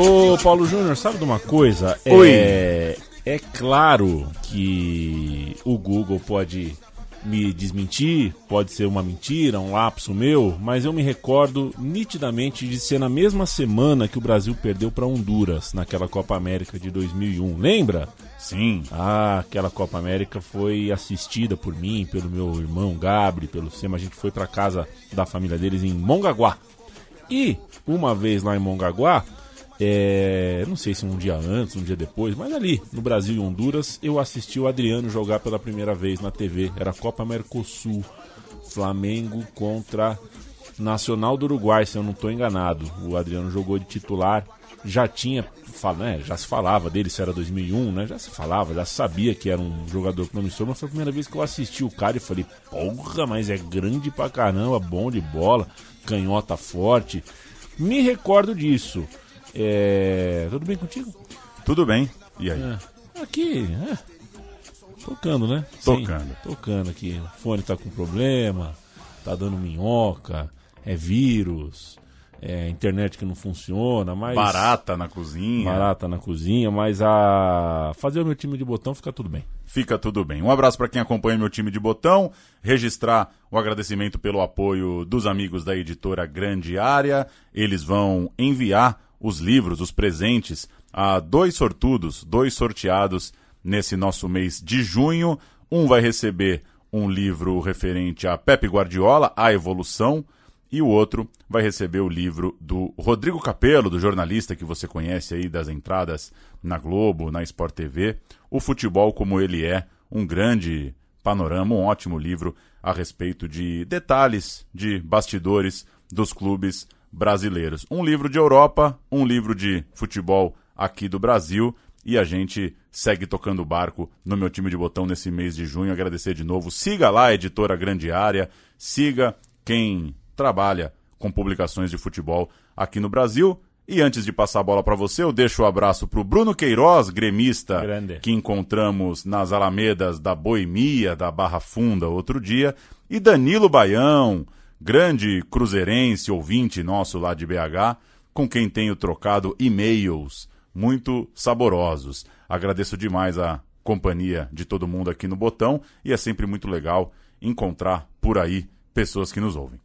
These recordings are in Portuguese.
Ô, Paulo Júnior, sabe de uma coisa? Oi. É, é claro que o Google pode me desmentir, pode ser uma mentira, um lapso meu, mas eu me recordo nitidamente de ser na mesma semana que o Brasil perdeu para Honduras naquela Copa América de 2001. Lembra? Sim. Ah, aquela Copa América foi assistida por mim, pelo meu irmão Gabri, pelo Sema. A gente foi para casa da família deles em Mongaguá. E uma vez lá em Mongaguá, é, não sei se um dia antes, um dia depois, mas ali no Brasil e Honduras, eu assisti o Adriano jogar pela primeira vez na TV. Era Copa Mercosul, Flamengo contra Nacional do Uruguai, se eu não estou enganado. O Adriano jogou de titular, já tinha, né, já se falava dele, se era 2001, né? Já se falava, já sabia que era um jogador promissor, mas foi a primeira vez que eu assisti o cara e falei, porra, mas é grande pra caramba, bom de bola, canhota forte. Me recordo disso. É... Tudo bem contigo? Tudo bem. E aí? É. Aqui, é. Tocando, né? Tocando. Sim, tocando aqui. O fone tá com problema, tá dando minhoca, é vírus, é internet que não funciona, mas. Barata na cozinha. Barata na cozinha, mas a. Fazer o meu time de botão fica tudo bem. Fica tudo bem. Um abraço para quem acompanha meu time de botão. Registrar o agradecimento pelo apoio dos amigos da editora Grande Área. Eles vão enviar os livros, os presentes, a dois sortudos, dois sorteados nesse nosso mês de junho. Um vai receber um livro referente a Pepe Guardiola, A Evolução, e o outro vai receber o livro do Rodrigo Capello, do jornalista que você conhece aí das entradas na Globo, na Sport TV, O Futebol como ele é, um grande panorama, um ótimo livro a respeito de detalhes, de bastidores dos clubes brasileiros. Um livro de Europa, um livro de futebol aqui do Brasil e a gente segue tocando o barco no meu time de botão nesse mês de junho. Agradecer de novo. Siga lá a editora Grande Área, siga quem trabalha com publicações de futebol aqui no Brasil. E antes de passar a bola para você, eu deixo o um abraço para o Bruno Queiroz, gremista, Grande. que encontramos nas alamedas da Boemia, da Barra Funda, outro dia, e Danilo Baião, grande cruzeirense, ouvinte nosso lá de BH, com quem tenho trocado e-mails muito saborosos. Agradeço demais a companhia de todo mundo aqui no Botão e é sempre muito legal encontrar por aí pessoas que nos ouvem.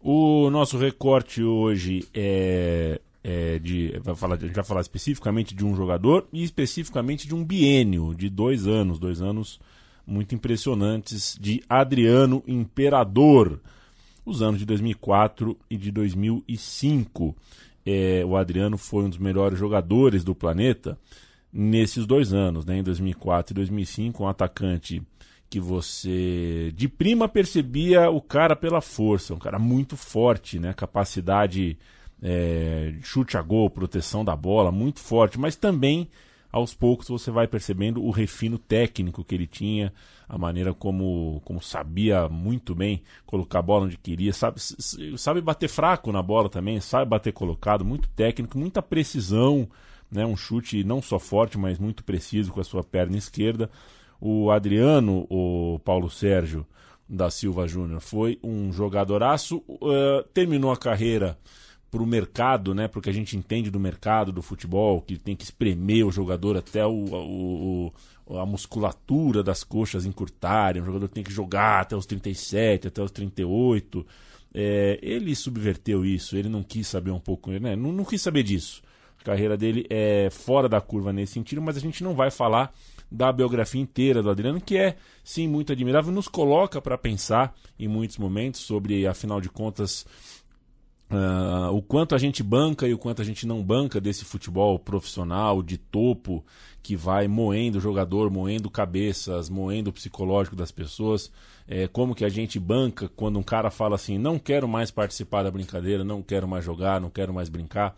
O nosso recorte hoje é, é de. Vai falar, a gente vai falar especificamente de um jogador e especificamente de um biênio de dois anos, dois anos muito impressionantes de Adriano Imperador os anos de 2004 e de 2005. É, o Adriano foi um dos melhores jogadores do planeta nesses dois anos, né, em 2004 e 2005, um atacante que você de prima percebia o cara pela força, um cara muito forte, né, capacidade é, chute a gol, proteção da bola, muito forte, mas também aos poucos você vai percebendo o refino técnico que ele tinha, a maneira como, como sabia muito bem colocar a bola onde queria, sabe, sabe bater fraco na bola também, sabe bater colocado, muito técnico, muita precisão, né, um chute não só forte, mas muito preciso com a sua perna esquerda. O Adriano, o Paulo Sérgio da Silva Júnior, foi um jogadoraço, uh, terminou a carreira para o mercado, né? Porque a gente entende do mercado do futebol que tem que espremer o jogador até o, o, o, a musculatura das coxas encurtarem. O jogador tem que jogar até os 37, até os 38. É, ele subverteu isso, ele não quis saber um pouco, né? Não, não quis saber disso. A carreira dele é fora da curva nesse sentido, mas a gente não vai falar da biografia inteira do Adriano, que é sim muito admirável, nos coloca para pensar em muitos momentos sobre, afinal de contas, Uh, o quanto a gente banca e o quanto a gente não banca desse futebol profissional de topo que vai moendo o jogador, moendo cabeças, moendo o psicológico das pessoas. É, como que a gente banca quando um cara fala assim: não quero mais participar da brincadeira, não quero mais jogar, não quero mais brincar.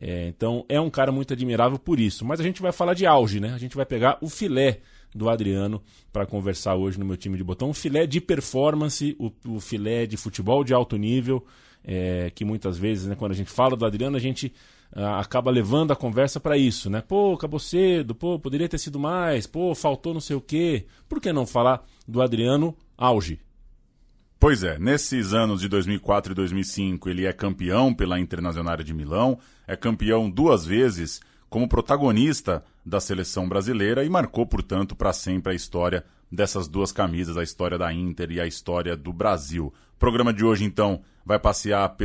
É, então é um cara muito admirável por isso. Mas a gente vai falar de auge, né? A gente vai pegar o filé do Adriano para conversar hoje no meu time de botão. O filé de performance, o, o filé de futebol de alto nível é, que muitas vezes, né, quando a gente fala do Adriano, a gente ah, acaba levando a conversa para isso, né? Pô, acabou cedo, pô, poderia ter sido mais, pô, faltou não sei o quê. Por que não falar do Adriano auge? Pois é, nesses anos de 2004 e 2005 ele é campeão pela Internacional de Milão, é campeão duas vezes como protagonista da seleção brasileira e marcou, portanto, para sempre a história dessas duas camisas, a história da Inter e a história do Brasil. O programa de hoje, então, vai passear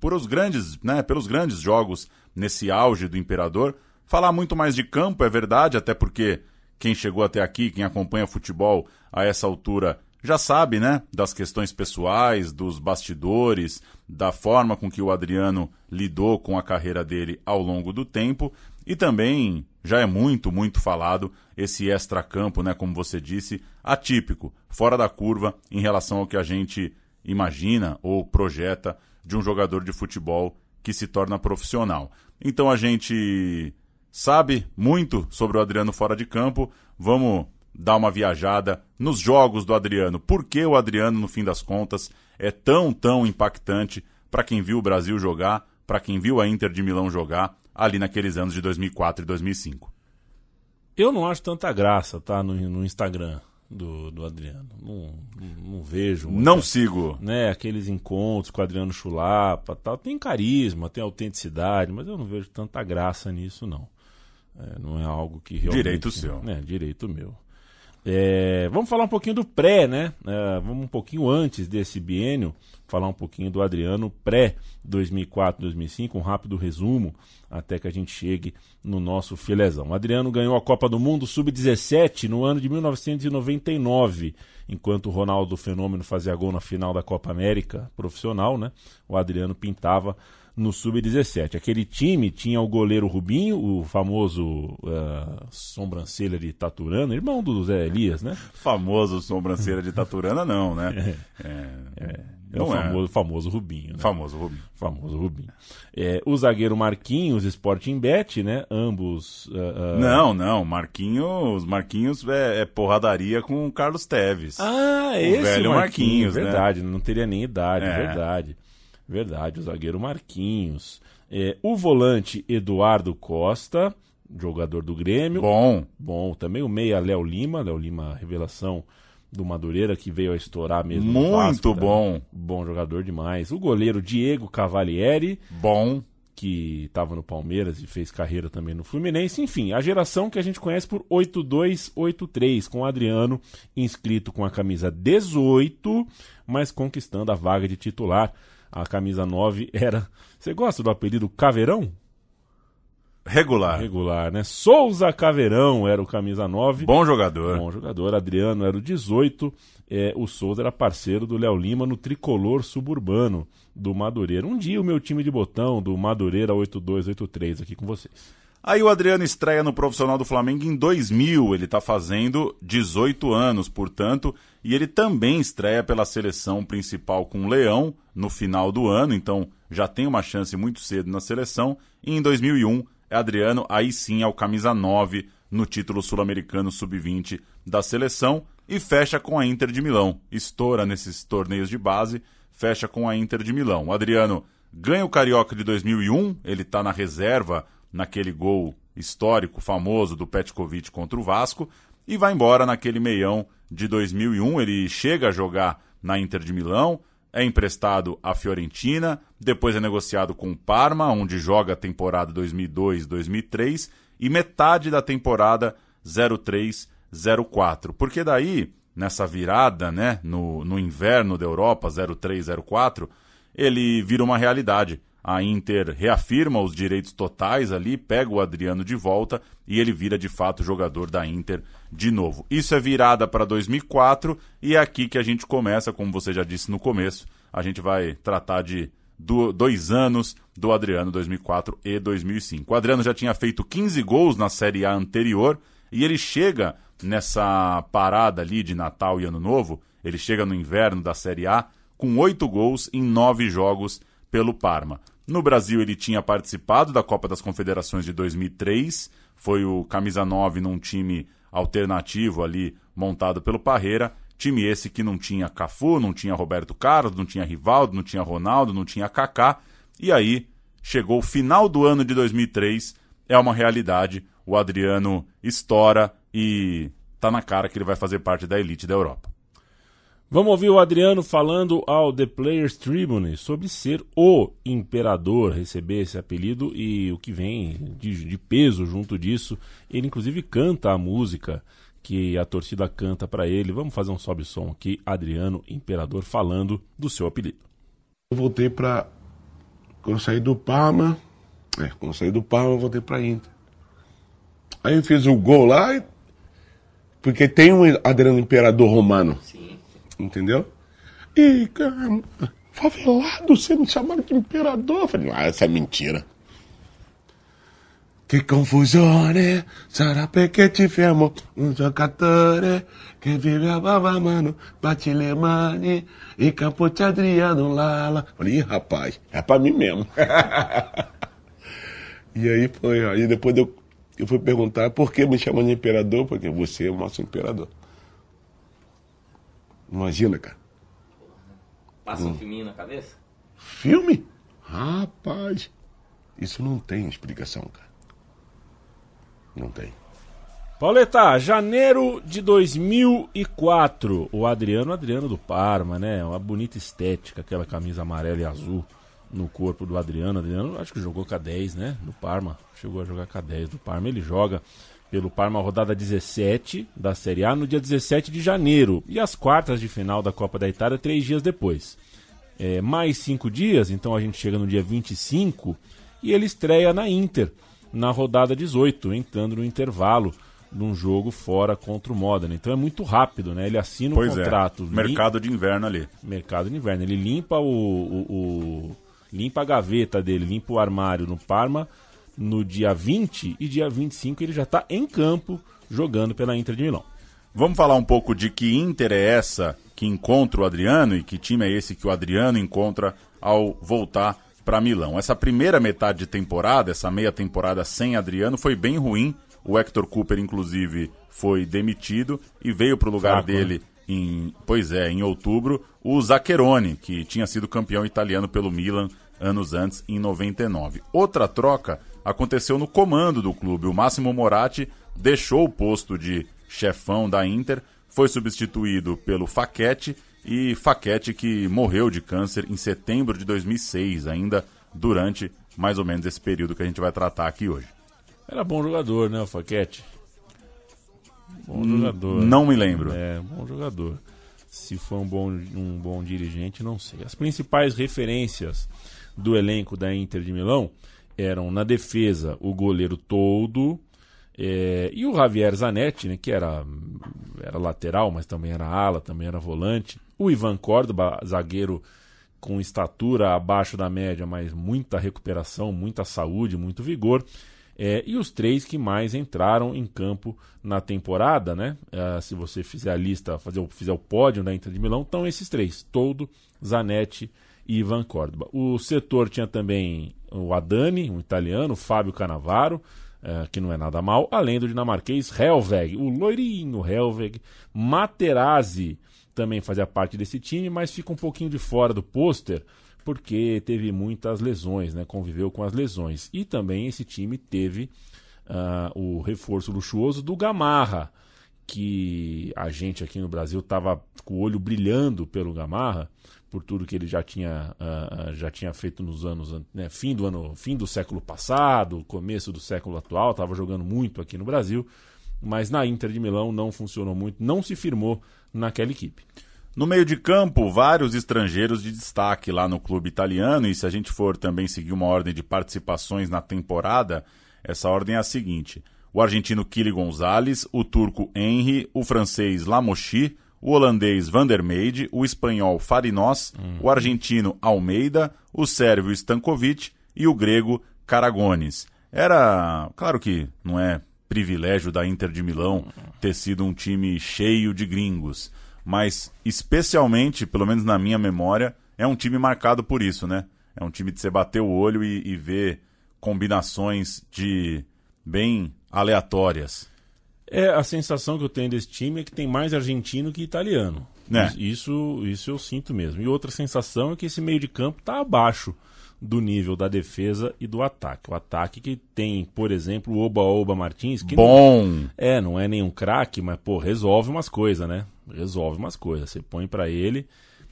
por os grandes, né, pelos grandes jogos nesse auge do Imperador. Falar muito mais de campo, é verdade, até porque quem chegou até aqui, quem acompanha futebol a essa altura, já sabe, né, das questões pessoais, dos bastidores, da forma com que o Adriano lidou com a carreira dele ao longo do tempo e também já é muito, muito falado esse extra-campo, né, como você disse, atípico, fora da curva em relação ao que a gente imagina ou projeta de um jogador de futebol que se torna profissional. Então a gente sabe muito sobre o Adriano fora de campo. Vamos dar uma viajada nos jogos do Adriano. Por que o Adriano, no fim das contas, é tão, tão impactante para quem viu o Brasil jogar, para quem viu a Inter de Milão jogar ali naqueles anos de 2004 e 2005? Eu não acho tanta graça, tá, no, no Instagram do, do Adriano. Não, não, não vejo. Não sigo. Né, aqueles encontros com o Adriano Chulapa tal. Tem carisma, tem autenticidade, mas eu não vejo tanta graça nisso, não. É, não é algo que realmente. Direito seu. É, direito meu. É, vamos falar um pouquinho do pré, né? É, vamos um pouquinho antes desse biênio, falar um pouquinho do Adriano pré 2004-2005, um rápido resumo até que a gente chegue no nosso filezão. O Adriano ganhou a Copa do Mundo Sub-17 no ano de 1999, enquanto o Ronaldo Fenômeno fazia gol na final da Copa América profissional, né? O Adriano pintava no Sub-17. Aquele time tinha o goleiro Rubinho, o famoso uh, sobrancelha de Taturana, irmão do Zé Elias, né? Famoso sobrancelha de Taturana, não, né? É. é, é. É o famoso, é. famoso Rubinho. Né? Famoso Rubinho. Famoso Rubinho. É, o zagueiro Marquinhos, Sporting Bet, né? Ambos. Uh, uh... Não, não. Marquinhos. Marquinhos é, é, porradaria com o Carlos Teves. Ah, o esse velho Marquinhos, Marquinhos né? Verdade, não teria nem idade, é. verdade. Verdade, o zagueiro Marquinhos. É, o volante Eduardo Costa, jogador do Grêmio. Bom. Bom. Também o meia Léo Lima, Léo Lima, revelação do Madureira, que veio a estourar mesmo. Muito Vasco, bom. Bom jogador demais. O goleiro Diego Cavalieri. Bom. Que estava no Palmeiras e fez carreira também no Fluminense. Enfim, a geração que a gente conhece por 8283, com o Adriano inscrito com a camisa 18, mas conquistando a vaga de titular. A camisa 9 era. Você gosta do apelido Caveirão? Regular. Regular, né? Souza Caveirão era o camisa 9. Bom jogador. Bom jogador. Adriano era o 18. É, o Souza era parceiro do Léo Lima no tricolor suburbano do Madureira. Um dia o meu time de botão do Madureira 8283 aqui com vocês. Aí o Adriano estreia no profissional do Flamengo em 2000. Ele está fazendo 18 anos, portanto, e ele também estreia pela seleção principal com o Leão no final do ano, então já tem uma chance muito cedo na seleção. E em 2001 é Adriano, aí sim é o camisa 9 no título sul-americano sub-20 da seleção e fecha com a Inter de Milão. Estoura nesses torneios de base, fecha com a Inter de Milão. O Adriano ganha o Carioca de 2001, ele está na reserva naquele gol histórico, famoso do Petkovic contra o Vasco e vai embora naquele meião de 2001. Ele chega a jogar na Inter de Milão, é emprestado à Fiorentina, depois é negociado com o Parma, onde joga a temporada 2002-2003 e metade da temporada 03-04. Porque daí, nessa virada, né, no, no inverno da Europa, 03-04, ele vira uma realidade. A Inter reafirma os direitos totais ali, pega o Adriano de volta e ele vira de fato jogador da Inter de novo. Isso é virada para 2004 e é aqui que a gente começa, como você já disse no começo, a gente vai tratar de do, dois anos do Adriano, 2004 e 2005. O Adriano já tinha feito 15 gols na Série A anterior e ele chega nessa parada ali de Natal e Ano Novo, ele chega no inverno da Série A com oito gols em nove jogos pelo Parma. No Brasil, ele tinha participado da Copa das Confederações de 2003, foi o camisa 9 num time alternativo ali montado pelo Parreira. Time esse que não tinha Cafu, não tinha Roberto Carlos, não tinha Rivaldo, não tinha Ronaldo, não tinha Kaká. E aí chegou o final do ano de 2003, é uma realidade. O Adriano estoura e tá na cara que ele vai fazer parte da elite da Europa. Vamos ouvir o Adriano falando ao The Players Tribune sobre ser o imperador, receber esse apelido e o que vem de, de peso junto disso. Ele, inclusive, canta a música que a torcida canta para ele. Vamos fazer um sobe-som aqui, Adriano Imperador, falando do seu apelido. Eu voltei para. Quando eu saí do Parma. É, quando eu saí do Parma, eu voltei para Inter. Aí eu fiz o gol lá, e... porque tem um Adriano Imperador romano. Sim entendeu? E, favelado, me chamaram de imperador. Eu falei, ah, essa é mentira. Que confusone, sarà perché ti fermo, un giocatore che vive a baba mano, bate le mani, e capote Adriano Lala. Falei, Ih, rapaz, é pra mim mesmo. e aí foi, aí depois eu, eu fui perguntar por que me chamam de imperador, porque você é o nosso imperador. Imagina, cara. Passa um, um filminho na cabeça? Filme? Rapaz, isso não tem explicação, cara. Não tem. Pauleta, janeiro de 2004. O Adriano, Adriano do Parma, né? Uma bonita estética, aquela camisa amarela e azul no corpo do Adriano. Adriano, acho que jogou com a 10, né? Do Parma. Chegou a jogar com a 10 do Parma. Ele joga pelo Parma rodada 17 da Série A no dia 17 de janeiro e as quartas de final da Copa da Itália três dias depois. É, mais cinco dias, então a gente chega no dia 25 e ele estreia na Inter na rodada 18, entrando no intervalo num jogo fora contra o Modena. Então é muito rápido, né? Ele assina pois o é. contrato. É. Mercado de inverno ali. Mercado de inverno. Ele limpa o, o, o limpa a gaveta dele, limpa o armário no Parma no dia 20 e dia 25 ele já está em campo jogando pela Inter de Milão. Vamos falar um pouco de que Inter é essa que encontra o Adriano e que time é esse que o Adriano encontra ao voltar para Milão. Essa primeira metade de temporada, essa meia temporada sem Adriano, foi bem ruim. O Hector Cooper, inclusive, foi demitido e veio para o lugar Fraco, dele né? em, pois é, em outubro, o Zaccheroni, que tinha sido campeão italiano pelo Milan anos antes, em 99. Outra troca aconteceu no comando do clube. O Máximo Moratti deixou o posto de chefão da Inter, foi substituído pelo Faquete e Faquete que morreu de câncer em setembro de 2006, ainda durante mais ou menos esse período que a gente vai tratar aqui hoje. Era bom jogador, né, o Faquete? Bom jogador. Não me lembro. É, bom jogador. Se foi um bom, um bom dirigente, não sei. As principais referências do elenco da Inter de Milão eram na defesa o goleiro todo é, e o Javier Zanetti, né, que era, era lateral, mas também era ala, também era volante. O Ivan Córdoba, zagueiro com estatura abaixo da média, mas muita recuperação, muita saúde, muito vigor. É, e os três que mais entraram em campo na temporada, né? É, se você fizer a lista, fazer, fizer o pódio da Inter de Milão, estão esses três: Todo, Zanetti e Ivan Córdoba. O setor tinha também o Adani, um italiano, o Fábio Canavaro, é, que não é nada mal, além do dinamarquês Helveg, o loirinho Helveg, Materazzi também fazia parte desse time, mas fica um pouquinho de fora do pôster porque teve muitas lesões, né? conviveu com as lesões. E também esse time teve uh, o reforço luxuoso do Gamarra, que a gente aqui no Brasil estava com o olho brilhando pelo Gamarra, por tudo que ele já tinha, uh, já tinha feito nos anos, né, fim do ano, fim do século passado, começo do século atual, estava jogando muito aqui no Brasil, mas na Inter de Milão não funcionou muito, não se firmou naquela equipe. No meio de campo, vários estrangeiros de destaque lá no clube italiano, e se a gente for também seguir uma ordem de participações na temporada, essa ordem é a seguinte: o argentino Kili Gonzalez, o turco Henry, o francês Lamochi, o holandês Van der Meide, o espanhol Farinós, o argentino Almeida, o sérvio Stankovic e o grego Caragones. Era, claro que não é privilégio da Inter de Milão ter sido um time cheio de gringos, mas especialmente, pelo menos na minha memória, é um time marcado por isso, né? É um time de você bater o olho e, e ver combinações de bem aleatórias. É, a sensação que eu tenho desse time é que tem mais argentino que italiano. É. Isso, isso eu sinto mesmo. E outra sensação é que esse meio de campo está abaixo do nível da defesa e do ataque. O ataque que tem, por exemplo, o Oba-Oba Martins, que Bom! Não, é, não é nenhum craque, mas, pô, resolve umas coisas, né? Resolve umas coisas. Você põe para ele,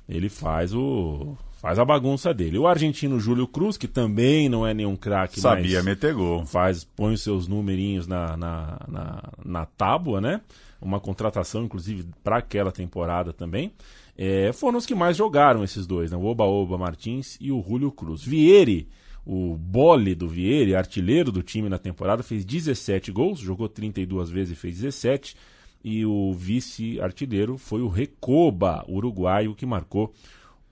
ele faz o faz a bagunça dele. O argentino Júlio Cruz, que também não é nenhum craque, Sabia meter gol. faz, põe os seus numerinhos na, na, na, na tábua, né? Uma contratação, inclusive, para aquela temporada também. É, foram os que mais jogaram esses dois, né? O Oba-Oba Martins e o Júlio Cruz. Vieri, o bole do Vieri, artilheiro do time na temporada, fez 17 gols, jogou 32 vezes e fez 17. E o vice-artilheiro foi o Recoba, uruguaio, que marcou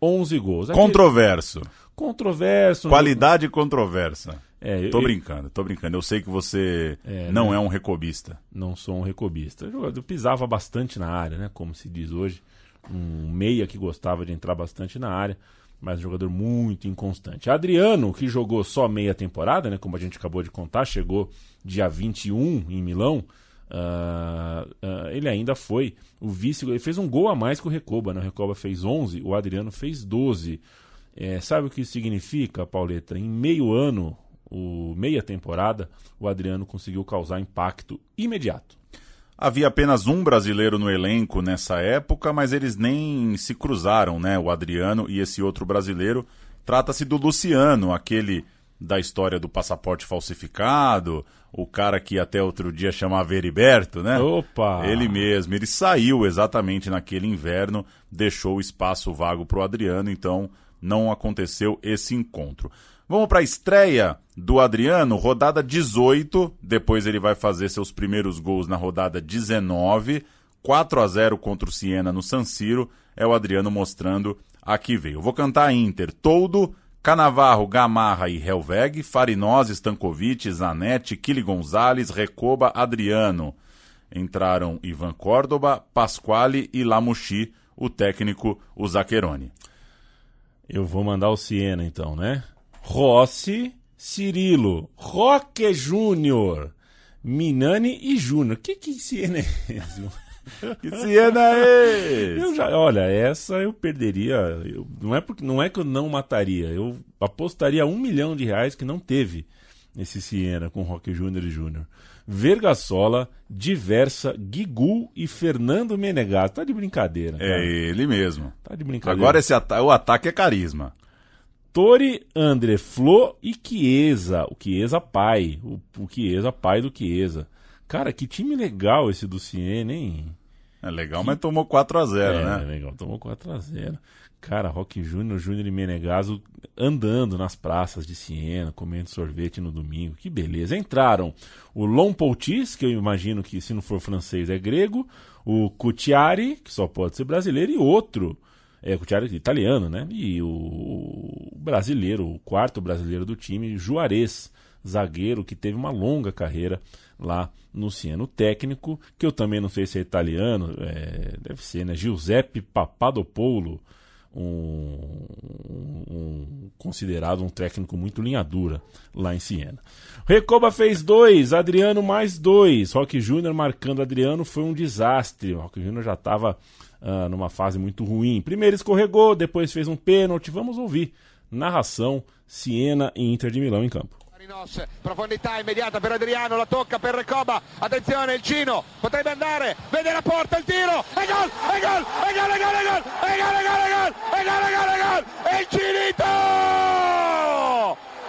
11 gols. Aquele- Controverso. Controverso. Qualidade controversa. É, Tô eu- brincando, tô brincando. Eu sei que você É, não né? é um recobista. não sou um recobista. O jogador pisava bastante na área, né? Como se diz hoje. Um meia que gostava de entrar bastante na área, mas um jogador muito inconstante. Adriano, que jogou só meia temporada, né? Como a gente acabou de contar, chegou dia 21 em Milão. Ah, ah, ele ainda foi o vice. Ele fez um gol a mais que o Recoba, né? O Recoba fez 11, o Adriano fez 12. É, sabe o que isso significa, Pauleta? Em meio ano, o meia temporada, o Adriano conseguiu causar impacto imediato. Havia apenas um brasileiro no elenco nessa época, mas eles nem se cruzaram, né? O Adriano e esse outro brasileiro. Trata-se do Luciano, aquele da história do passaporte falsificado, o cara que até outro dia chamava Heriberto, né? Opa! Ele mesmo, ele saiu exatamente naquele inverno, deixou o espaço vago para o Adriano, então não aconteceu esse encontro. Vamos para a estreia do Adriano, rodada 18, depois ele vai fazer seus primeiros gols na rodada 19, 4 a 0 contra o Siena no San Siro, é o Adriano mostrando a que veio. Vou cantar Inter, Toldo, Canavarro, Gamarra e Helveg, Farinós, Stankovic, Zanetti, Kili Gonzalez, Recoba, Adriano. Entraram Ivan Córdoba, Pasquale e Lamuchi, o técnico, o Zaccheroni. Eu vou mandar o Siena então, né? Rossi, Cirilo, Roque Júnior, Minani e Júnior. Que que Siena é esse? Que Siena é Eu já, olha, essa eu perderia. eu- não, é porque, não é que eu não mataria. Eu apostaria um milhão de reais que não teve esse Siena com Roque Júnior e Júnior. Vergassola, Diversa, Guigu e Fernando Menegato. Tá de brincadeira. É cara. ele mesmo. Tá de brincadeira. Agora esse ata o ataque é carisma. Tori, André Flo e Chiesa. O Chiesa pai. O, o Chiesa pai do Chiesa. Cara, que time legal esse do Siena, hein? É legal, mas tomou 4 a 0 é, né? legal. Tomou 4x0. Cara, Rock Júnior, Júnior e Menegaso andando nas praças de Siena, comendo sorvete no domingo. Que beleza. Entraram o Lompoutis, que eu imagino que se não for francês é grego, o Cutiari, que só pode ser brasileiro, e outro, é Cutiari italiano, né? E o, o brasileiro, o quarto brasileiro do time, Juarez, zagueiro que teve uma longa carreira lá no Siena. O técnico, que eu também não sei se é italiano, é, deve ser, né? Giuseppe Papadopoulou, um, um- considerado um técnico muito linha dura lá em Siena. Recoba fez dois, Adriano mais dois. Roque Júnior marcando Adriano foi um desastre. Roque Júnior já estava numa fase muito ruim. Primeiro escorregou, depois fez um pênalti. Vamos ouvir. Narração Siena e Inter de Milão em campo. Marinos, profondità immediata per Adriano, la tocca per Recoba, attenzione il Cino, potrebbe andare, vede la porta, il tiro, e gol, e gol, e gol, e gol, e gol, e gol, e gol, e gol, e gol, e gol, e gol, e il Cinito!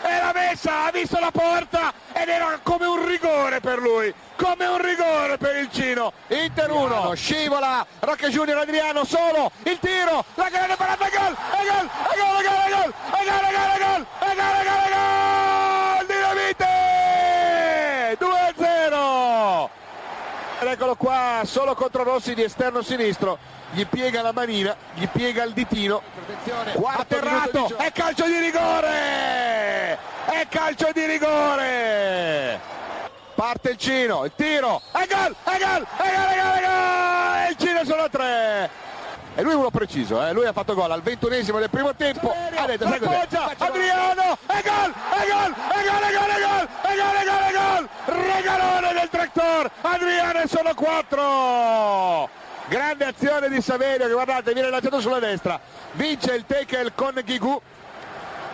E l'ha messa, ha visto la porta ed era come un rigore per lui, come un rigore per il Cino. Inter 1, scivola, Rocche Junior Adriano solo, il tiro, la grande parata, gol, e gol, e gol, e gol, e gol, e gol, e gol, e gol, e gol, e gol, e gol, Dinamite! Ed eccolo qua, solo contro Rossi di esterno sinistro, gli piega la manina, gli piega il ditino, atterrato, è calcio di rigore! È calcio di rigore! Parte il Cino, il tiro, è gol, è gol, è gol, è gol, è gol! E il Cino sono a tre! E lui è uno preciso, eh? lui ha fatto gol al ventunesimo del primo tempo. Ha detto, sai cos'è? Adriano, è gol, è gol, è gol, è gol, è gol, è gol, è gol, è gol! Regalone del tractor, Adriano e sono quattro! Grande azione di Saverio che guardate viene lanciato sulla destra, vince il tackle con Ghigù,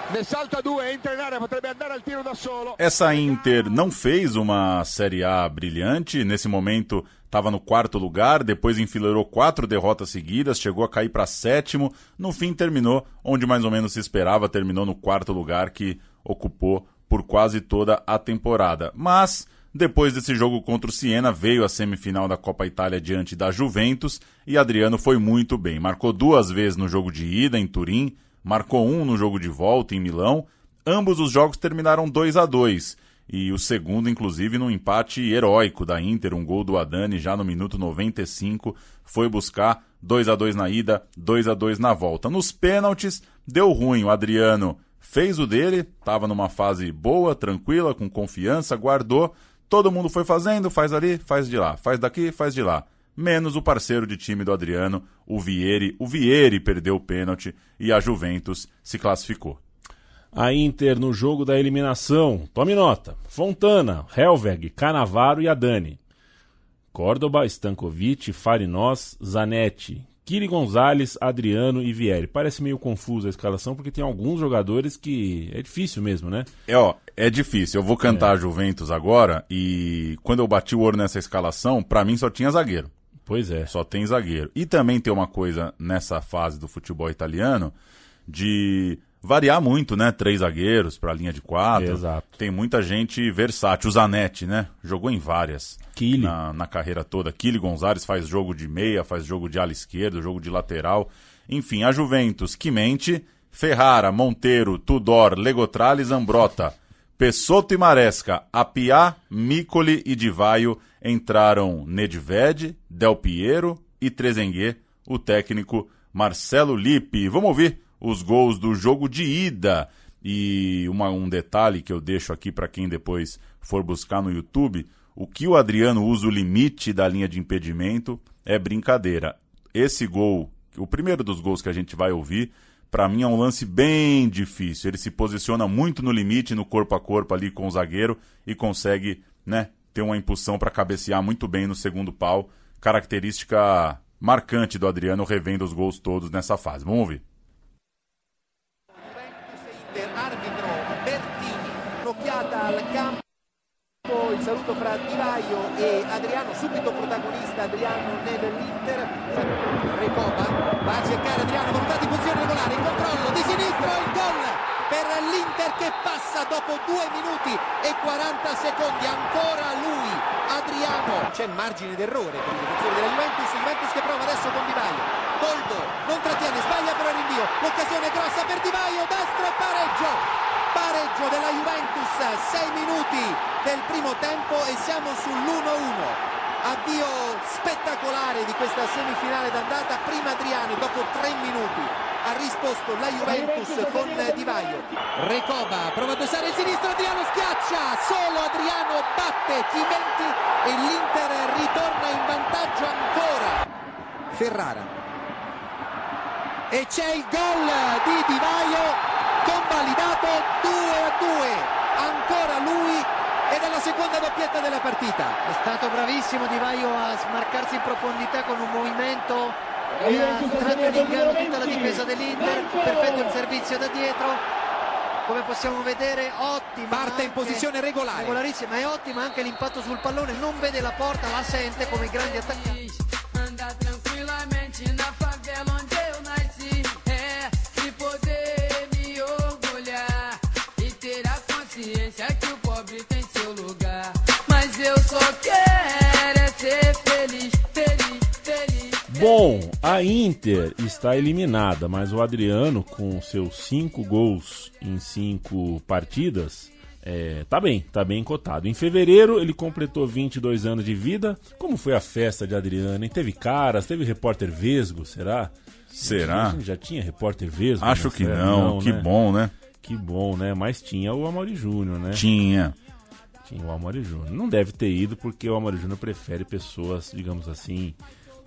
ne salta due, entra in area, potrebbe andare al tiro da solo. Essa Inter não fez uma Série A brilhante, nesse momento estava no quarto lugar, depois enfileirou quatro derrotas seguidas, chegou a cair para sétimo, no fim terminou onde mais ou menos se esperava, terminou no quarto lugar que ocupou por quase toda a temporada. Mas depois desse jogo contra o Siena, veio a semifinal da Copa Itália diante da Juventus e Adriano foi muito bem. Marcou duas vezes no jogo de ida em Turim, marcou um no jogo de volta em Milão. Ambos os jogos terminaram 2 a 2 e o segundo, inclusive, num empate heróico da Inter, um gol do Adani já no minuto 95, foi buscar 2 a 2 na ida, 2 a 2 na volta. Nos pênaltis, deu ruim, o Adriano fez o dele, estava numa fase boa, tranquila, com confiança, guardou, todo mundo foi fazendo, faz ali, faz de lá, faz daqui, faz de lá. Menos o parceiro de time do Adriano, o Vieri. O Vieri perdeu o pênalti e a Juventus se classificou. A Inter no jogo da eliminação. Tome nota. Fontana, Helveg, Canavaro e Adani. Córdoba, Stankovic, Farinós, Zanetti, Kiri Gonzalez, Adriano e Vieri. Parece meio confusa a escalação porque tem alguns jogadores que é difícil mesmo, né? É, ó, é difícil. Eu vou cantar Juventus agora e quando eu bati o olho nessa escalação, pra mim só tinha zagueiro. Pois é. Só tem zagueiro. E também tem uma coisa nessa fase do futebol italiano de variar muito, né? Três zagueiros para linha de quatro. Exato. Tem muita gente versátil. O Zanetti, né? Jogou em várias. Kili. Na, na carreira toda. Kili Gonzalez faz jogo de meia, faz jogo de ala esquerda, jogo de lateral. Enfim, a Juventus, Quimente, Ferrara, Monteiro, Tudor, Legotrales, Ambrota, Pessotto e Maresca, Apiá, Micoli e Divaio entraram Nedved, Del Piero e Trezenguet, o técnico Marcelo Lippi. Vamos ouvir os gols do jogo de ida. E uma, um detalhe que eu deixo aqui para quem depois for buscar no YouTube: o que o Adriano usa o limite da linha de impedimento é brincadeira. Esse gol, o primeiro dos gols que a gente vai ouvir, para mim é um lance bem difícil. Ele se posiciona muito no limite, no corpo a corpo ali com o zagueiro e consegue, né, ter uma impulsão para cabecear muito bem no segundo pau. Característica marcante do Adriano revendo os gols todos nessa fase. Vamos ouvir. Il saluto fra Di Vaio e Adriano, subito protagonista Adriano nell'Inter, Recoba va a cercare Adriano, volontà di posizione regolare, in controllo di sinistro, il gol per l'Inter che passa dopo 2 minuti e 40 secondi, ancora lui, Adriano, c'è margine d'errore per i difensori della Juventus, Juventus che prova adesso con Di Vaio, Toldo, non trattiene, sbaglia però rinvio, l'occasione grossa per Di Vaio, destro pareggio, pareggio della Juventus, 6 minuti del primo tempo e siamo sull'1-1. Avvio spettacolare di questa semifinale d'andata, prima Adriano, dopo 3 minuti ha risposto la Juventus con Di Vaio. Recoba prova a dosare il sinistro, Adriano schiaccia, solo Adriano batte Chimenti e l'Inter ritorna in vantaggio ancora. Ferrara. E c'è il gol di Di Vaio, convalidato 2 a 2. Ancora lui ed è la seconda doppietta della partita. È stato bravissimo Di Vaio a smarcarsi in profondità con un movimento e ha tratto in inganno tutta la difesa dell'Inter. Perfetto il servizio da dietro. Come possiamo vedere, ottima. Parte in posizione regolare. Regolarissima, è ottima anche l'impatto sul pallone. Non vede la porta, la sente come i grandi attaccanti. Bom, a Inter está eliminada, mas o Adriano, com seus cinco gols em cinco partidas, é, tá bem, tá bem cotado. Em fevereiro ele completou 22 anos de vida. Como foi a festa de Adriano? Teve caras, teve repórter Vesgo, será? Será? Já tinha repórter Vesgo? Acho que época? não, que né? bom, né? Que bom, né? Mas tinha o Amori Júnior, né? Tinha. Tinha o Amori Júnior. Não deve ter ido porque o Amori Júnior prefere pessoas, digamos assim,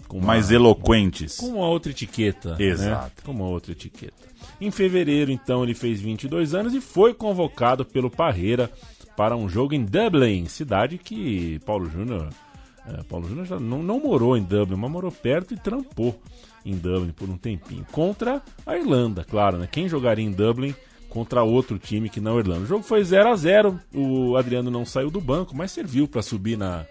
com uma- Mais eloquentes. com uma outra etiqueta. Exato. Né? Com uma outra etiqueta. Em fevereiro, então, ele fez 22 anos e foi convocado pelo Parreira para um jogo em Dublin, cidade que Paulo Júnior. eh, Paulo Júnior já não, não morou em Dublin, mas morou perto e trampou em Dublin por um tempinho. Contra a Irlanda, claro, né? Quem jogaria em Dublin contra outro time que não a Irlanda? O jogo foi 0 a 0 O Adriano não saiu do banco, mas serviu para subir na,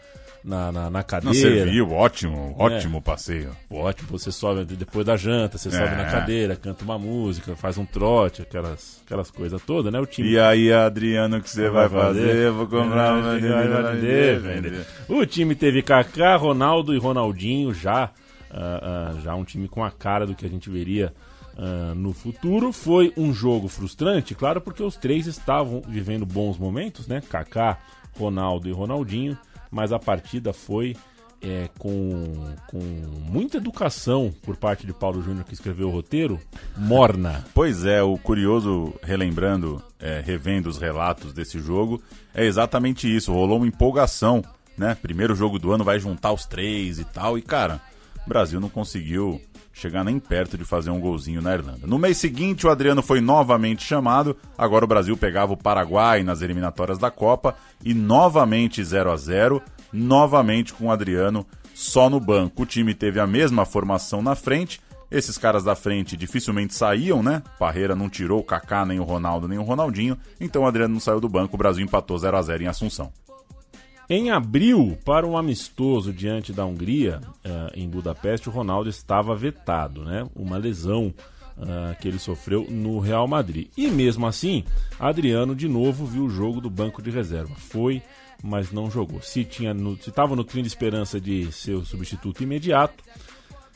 na, na, na cadeira. Não serviu, ótimo, ótimo passeio. Ótimo, você sobe depois da janta, você sobe É. na cadeira, canta uma música, faz um trote, aquelas, aquelas coisas todas, né? O time E aí, Adriano, o que você vai fazer? Eu vou comprar uma vender, vender. O time teve Kaká, Ronaldo e Ronaldinho já, ah, ah, já um time com a cara do que a gente veria ah, no futuro. Foi um jogo frustrante, claro, porque os três estavam vivendo bons momentos, né? Kaká, Ronaldo e Ronaldinho, mas a partida foi é, com, com muita educação por parte de Paulo Júnior que escreveu o roteiro, morna. Pois é, o curioso, relembrando, é, revendo os relatos desse jogo, é exatamente isso. Rolou uma empolgação, né? Primeiro jogo do ano vai juntar os três e tal. E, cara, o Brasil não conseguiu chegar nem perto de fazer um golzinho na Irlanda. No mês seguinte, o Adriano foi novamente chamado. Agora o Brasil pegava o Paraguai nas eliminatórias da Copa. E novamente 0 a 0 novamente com o Adriano só no banco. O time teve a mesma formação na frente. Esses caras da frente dificilmente saíam, né? Parreira não tirou o Kaká, nem o Ronaldo, nem o Ronaldinho. Então o Adriano não saiu do banco. O Brasil empatou 0 a 0 em Assunção. Em abril, para um amistoso diante da Hungria, eh, em Budapeste, o Ronaldo estava vetado, né? Uma lesão ah, que ele sofreu no Real Madrid. E mesmo assim, Adriano de novo viu o jogo do banco de reserva. Foi, mas não jogou. Se tinha no, estava no trem de esperança de ser o substituto imediato,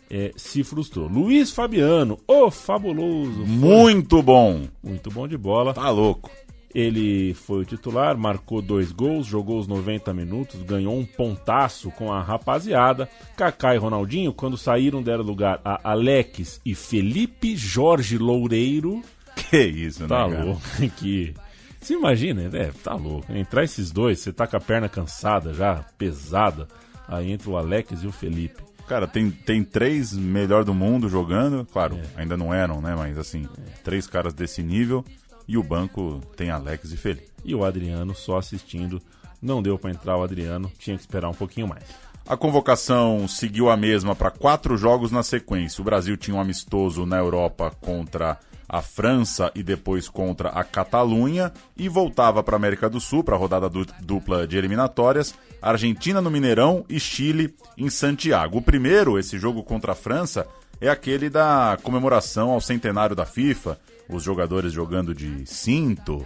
eh, se frustrou. Luiz Fabiano, o fabuloso, Muito bom! muito bom de bola. Tá louco. Ele foi o titular, marcou dois gols, jogou os 90 minutos, ganhou um pontaço com a rapaziada. Kaká e Ronaldinho, quando saíram, deram lugar a Alex e Felipe Jorge Loureiro. Que isso, Tá né, cara? louco. Que... Se imagina, é, tá louco. Entrar esses dois, você tá com a perna cansada já, pesada. Aí entra o Alex e o Felipe. Cara, tem, tem três melhor do mundo jogando. Claro, ainda não eram, né? Mas assim, três caras desse nível. E o banco tem Alex e Felipe. E o Adriano só assistindo. Não deu pra entrar o Adriano, tinha que esperar um pouquinho mais. A convocação seguiu a mesma para quatro jogos na sequência. O Brasil tinha um amistoso na Europa contra a França e depois contra a Catalunha e voltava para a América do Sul para a rodada du- dupla de eliminatórias. Argentina no Mineirão e Chile em Santiago. O primeiro, esse jogo contra a França, é aquele da comemoração ao centenário da FIFA. Os jogadores jogando de cinto,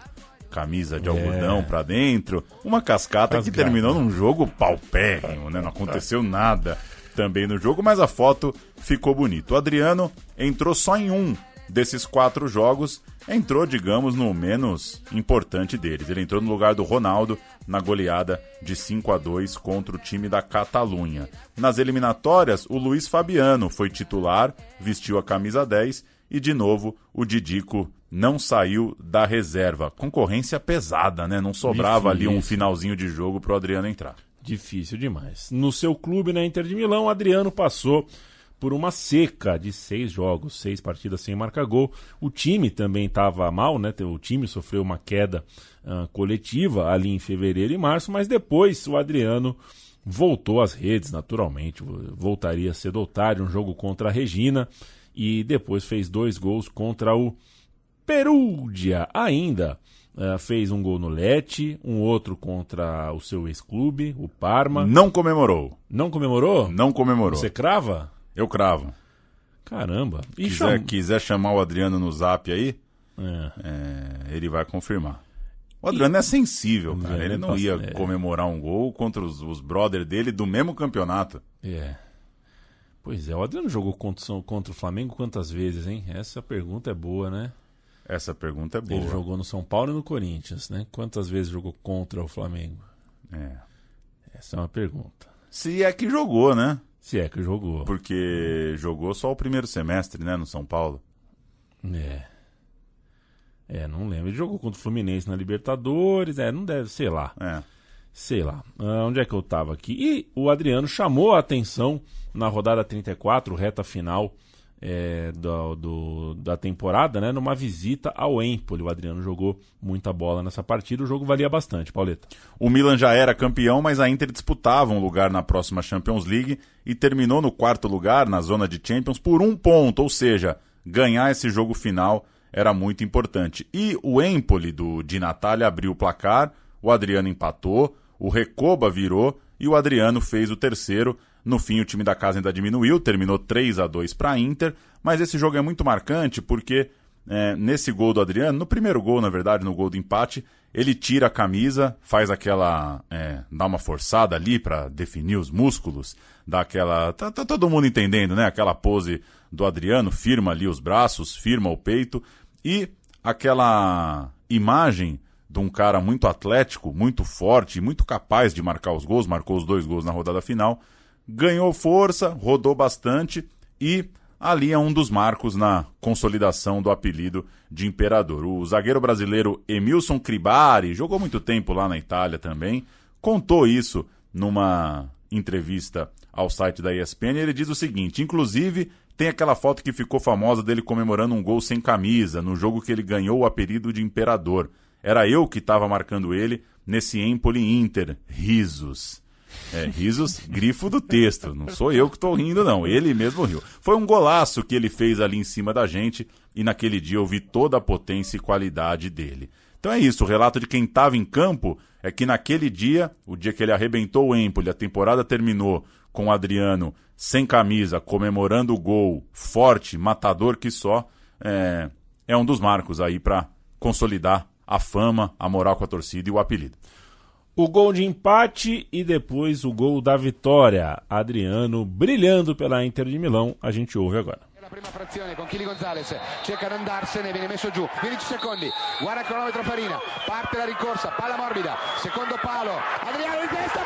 camisa de algodão pra dentro. Uma cascata que terminou num jogo paupérrimo, né? Não aconteceu nada também no jogo, mas a foto ficou bonita. O Adriano entrou só em um desses quatro jogos, entrou, digamos, no menos importante deles. Ele entrou no lugar do Ronaldo na goleada de 5 a 2 contra o time da Catalunha. Nas eliminatórias, o Luiz Fabiano foi titular, vestiu a camisa 10 e de novo o Didico não saiu da reserva. Concorrência pesada, né? Não sobrava ali um Difícil. finalzinho de jogo pro Adriano entrar. Difícil demais. No seu clube, na Inter de Milão, Adriano passou por uma seca de seis jogos, seis partidas sem marcar gol. O time também estava mal, né? O time sofreu uma queda ah, coletiva ali em fevereiro e março, mas depois o Adriano voltou às redes, naturalmente. Voltaria cedo ou tarde, um jogo contra a Regina. E depois fez dois gols contra o Perúdia ainda. eh, fez um gol no Lete, um outro contra o seu ex-clube, o Parma. Não comemorou. Não comemorou? Não comemorou. Você crava? Eu cravo. Caramba. E Quiser, quiser chamar o Adriano no zap aí, É. é, ele vai confirmar. O Adriano é sensível, cara. Ele é não ia é. comemorar um gol contra os, os brother dele do mesmo campeonato. É. Pois é, o Adriano jogou contra, contra o Flamengo quantas vezes, hein? Essa pergunta é boa, né? Essa pergunta é boa. Ele jogou no São Paulo e no Corinthians, né? Quantas vezes jogou contra o Flamengo? É. Essa é uma pergunta. Se é que jogou, né? Se é que jogou. Porque jogou só o primeiro semestre, né, no São Paulo. É. É, não lembro. Ele jogou contra o Fluminense na Libertadores, é, não deve, sei lá. É. Sei lá. Ah, onde é que eu tava aqui? E o Adriano chamou a atenção na rodada 34, reta final é, do, do- da temporada, né? Numa visita ao Empoli. O Adriano jogou muita bola nessa partida, o jogo valia bastante, Pauleta. O Milan já era campeão, mas a Inter disputava um lugar na próxima Champions League e terminou no quarto lugar na zona de Champions por um ponto, ou seja, ganhar esse jogo final era muito importante. E o Empoli do Di Natale abriu o placar, o Adriano empatou, o Recoba virou e o Adriano fez o terceiro. No fim, o time da casa ainda diminuiu, terminou 3 a 2 para a Inter, mas esse jogo é muito marcante porque é, nesse gol do Adriano, no primeiro gol, na verdade, no gol do empate, ele tira a camisa, faz aquela. É, dá uma forçada ali para definir os músculos, dá aquela. Tá, tá todo mundo entendendo, né? Aquela pose do Adriano, firma ali os braços, firma o peito, e aquela imagem de um cara muito atlético, muito forte, muito capaz de marcar os gols, marcou os dois gols na rodada final, ganhou força, rodou bastante e ali é um dos marcos na consolidação do apelido de Imperador. O zagueiro brasileiro Emilson Cribari, jogou muito tempo lá na Itália também, contou isso numa entrevista ao site da ESPN. Ele diz o seguinte: inclusive, tem aquela foto que ficou famosa dele comemorando um gol sem camisa, no jogo que ele ganhou o apelido de Imperador. Era eu que estava marcando ele nesse Empoli Inter. Risos. É, risos, grifo do texto. Não sou eu que tô rindo, não. Ele mesmo riu. Foi um golaço que ele fez ali em cima da gente e naquele dia eu vi toda a potência e qualidade dele. Então é isso, o relato de quem estava em campo é que naquele dia, o dia que ele arrebentou o Empoli, a temporada terminou com o Adriano sem camisa, comemorando o gol, forte, matador que só, é, é um dos marcos aí para consolidar a fama, a moral com a torcida e o apelido. O gol de empate e depois o gol da vitória. Adriano brilhando pela Inter de Milão. A gente ouve agora. La prima frazione con Chili Gonzalez, cerca di andarsene, viene messo giù, 15 secondi, guarda il cronometro Farina, parte la rincorsa, palla morbida, secondo palo, Adriano in testa,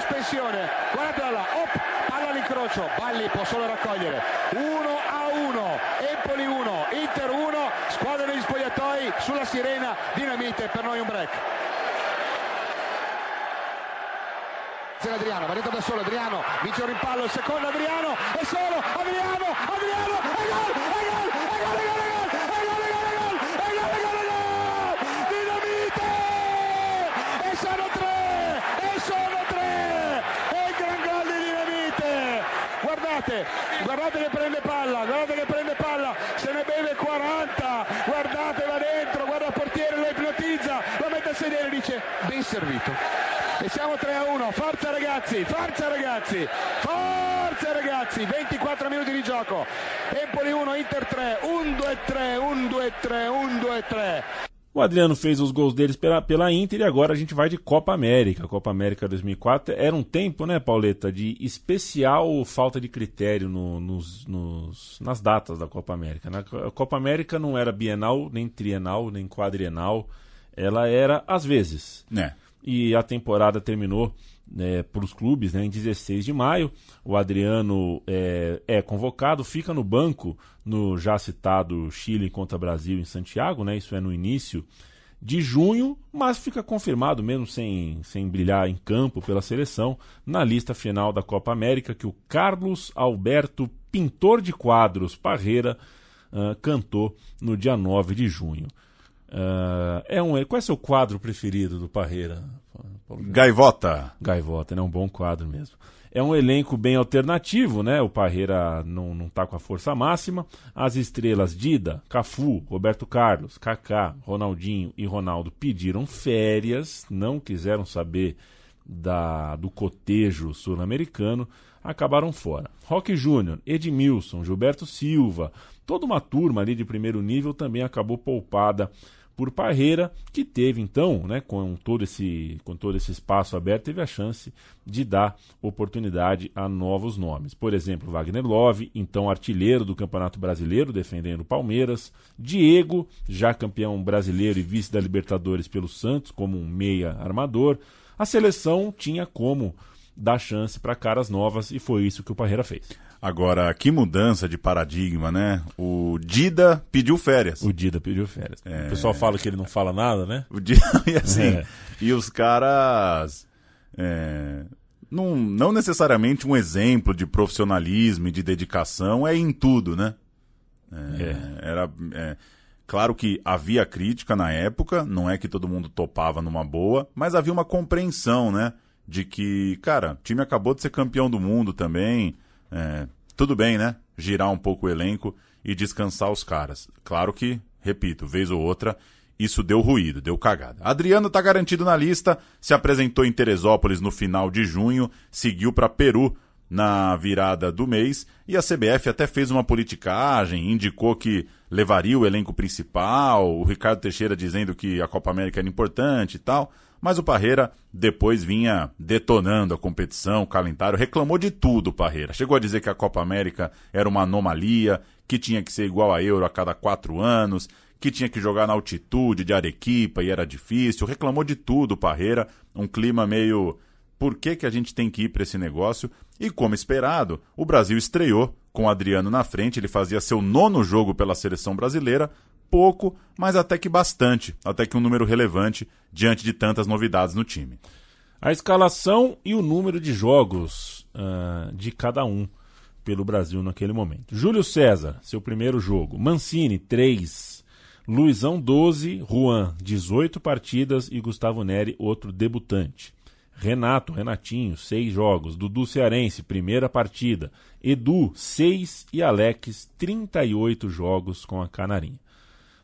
sospensione, guardatela là, op, palla all'incrocio, Balli può solo raccogliere, 1 a 1, Empoli 1, Inter 1, squadra degli spogliatoi sulla sirena, dinamite per noi un break. Adriano, va dentro da solo, Adriano, vince un rimpallo, il secondo Adriano, è solo, Adriano, Adriano, e gol, e gol, guardate che prende palla, guardate che prende palla, se ne beve 40, guardate va dentro, guarda il portiere, lo ipnotizza, lo mette a sedere e dice ben servito. E siamo 3 a 1, forza ragazzi, forza ragazzi, forza ragazzi, 24 minuti di gioco, Empoli 1, Inter 3, 1, 2, 3, 1, 2, 3, 1, 2, 3. O Adriano fez os gols deles pela, pela Inter e agora a gente vai de Copa América. Copa América 2004 era um tempo, né, Pauleta, de especial falta de critério no- nos, nos- nas datas da Copa América. né? A Copa América não era bienal, nem trienal, nem quadrienal. Ela era às vezes. Né? E a temporada terminou para os clubes né, em 16 de maio. O Adriano é, é convocado, fica no banco no já citado Chile contra Brasil em Santiago, né, isso é no início de junho, mas fica confirmado, mesmo sem, sem brilhar em campo pela seleção, na lista final da Copa América, que o Carlos Alberto Pintor de Quadros Parreira ah, cantou no dia 9 de junho. Ah, é um, qual é o seu quadro preferido do Parreira? Gaivota. Gaivota, né? Um bom quadro mesmo. É um elenco bem alternativo, né? O Parreira não, não tá com a força máxima. As estrelas Dida, Cafu, Roberto Carlos, Kaká, Ronaldinho e Ronaldo pediram férias, não quiseram saber da, do cotejo sul-americano. acabaram fora. Roque Júnior, Edmilson, Gilberto Silva, toda uma turma ali de primeiro nível também acabou poupada por Parreira, que teve então, né, com todo esse com todo esse espaço aberto, teve a chance de dar oportunidade a novos nomes. Por exemplo, Wagner Love, então artilheiro do Campeonato Brasileiro, defendendo o Palmeiras, Diego, já campeão brasileiro e vice da Libertadores pelo Santos, como um meia armador. A seleção tinha como dar chance para caras novas e foi isso que o Parreira fez. Agora, que mudança de paradigma, né? O Dida pediu férias. O Dida pediu férias. O pessoal fala que ele não fala nada, né? O Dida, e assim, É. e os caras. é, não, não necessariamente um exemplo de profissionalismo e de dedicação é em tudo, né? É, Era, é, claro que havia crítica na época, não é que todo mundo topava numa boa, mas havia uma compreensão, né? De que, cara, o time acabou de ser campeão do mundo também. É, tudo bem, né? Girar um pouco o elenco e descansar os caras. Claro que, repito, vez ou outra, isso deu ruído, deu cagada. Adriano tá garantido na lista, se apresentou em Teresópolis no final de junho, seguiu para Peru na virada do mês e a CBF até fez uma politicagem, indicou que levaria o elenco principal, o Ricardo Teixeira dizendo que a Copa América era importante e tal, mas o Parreira depois vinha detonando a competição, o calendário, reclamou de tudo o Parreira. Chegou a dizer que a Copa América era uma anomalia, que tinha que ser igual a Euro a cada quatro anos, que tinha que jogar na altitude de Arequipa e era difícil, reclamou de tudo o Parreira, um clima meio por que, que a gente tem que ir para esse negócio? E como esperado, o Brasil estreou com o Adriano na frente, ele fazia seu nono jogo pela seleção brasileira, pouco, mas até que bastante, até que um número relevante diante de tantas novidades no time. A escalação e o número de jogos ah, de cada um pelo Brasil naquele momento. Júlio César, seu primeiro jogo. Mancini, 3. Luizão, 12. Juan, 18 partidas. E Gustavo Neri, outro debutante. Renato, Renatinho, 6 jogos. Dudu Cearense, primeira partida. Edu, 6. E Alex, 38 jogos com a Canarinha.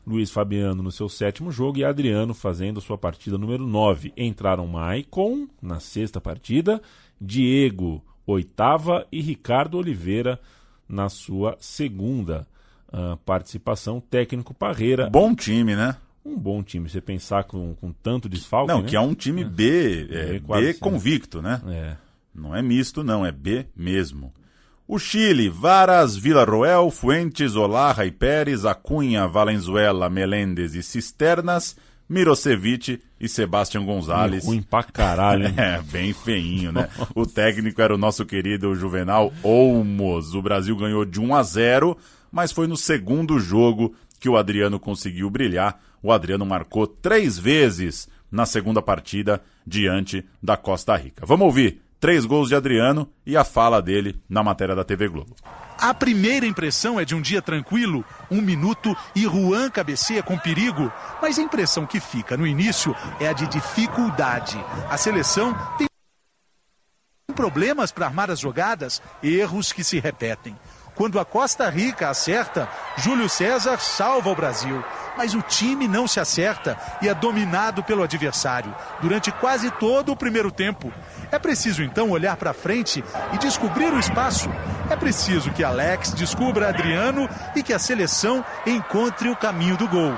Luiz Fabiano no seu sétimo jogo e Adriano fazendo sua partida número 9. Entraram Maicon na sexta partida, Diego, oitava e Ricardo Oliveira na sua segunda ah, participação. Técnico Parreira. Bom time, né? Um bom time. Você pensar com, com tanto desfalque. Não, né? que é um time B, é, B quase B sim. convicto, né? É. Não é misto, não, é B mesmo. O Chile, Varas, Villarroel, Fuentes, Olarra e Pérez, Acunha, Valenzuela, Meléndez e Cisternas, Mirosevic e Sebastião Gonzalez. Ruim pra caralho, hein? É, bem feinho, né? O técnico era o nosso querido Juvenal Olmos. O Brasil ganhou de 1 a 0, mas foi no segundo jogo que o Adriano conseguiu brilhar. O Adriano marcou três vezes na segunda partida diante da Costa Rica. Vamos ouvir três gols de Adriano e a fala dele na matéria da TV Globo. A primeira impressão é de um dia tranquilo, um minuto e Juan cabeceia com perigo. Mas a impressão que fica no início é a de dificuldade. A seleção tem problemas para armar as jogadas, erros que se repetem. Quando a Costa Rica acerta, Júlio César salva o Brasil. Mas o time não se acerta e é dominado pelo adversário durante quase todo o primeiro tempo. É preciso então olhar para frente e descobrir o espaço. É preciso que Alex descubra Adriano e que a seleção encontre o caminho do gol.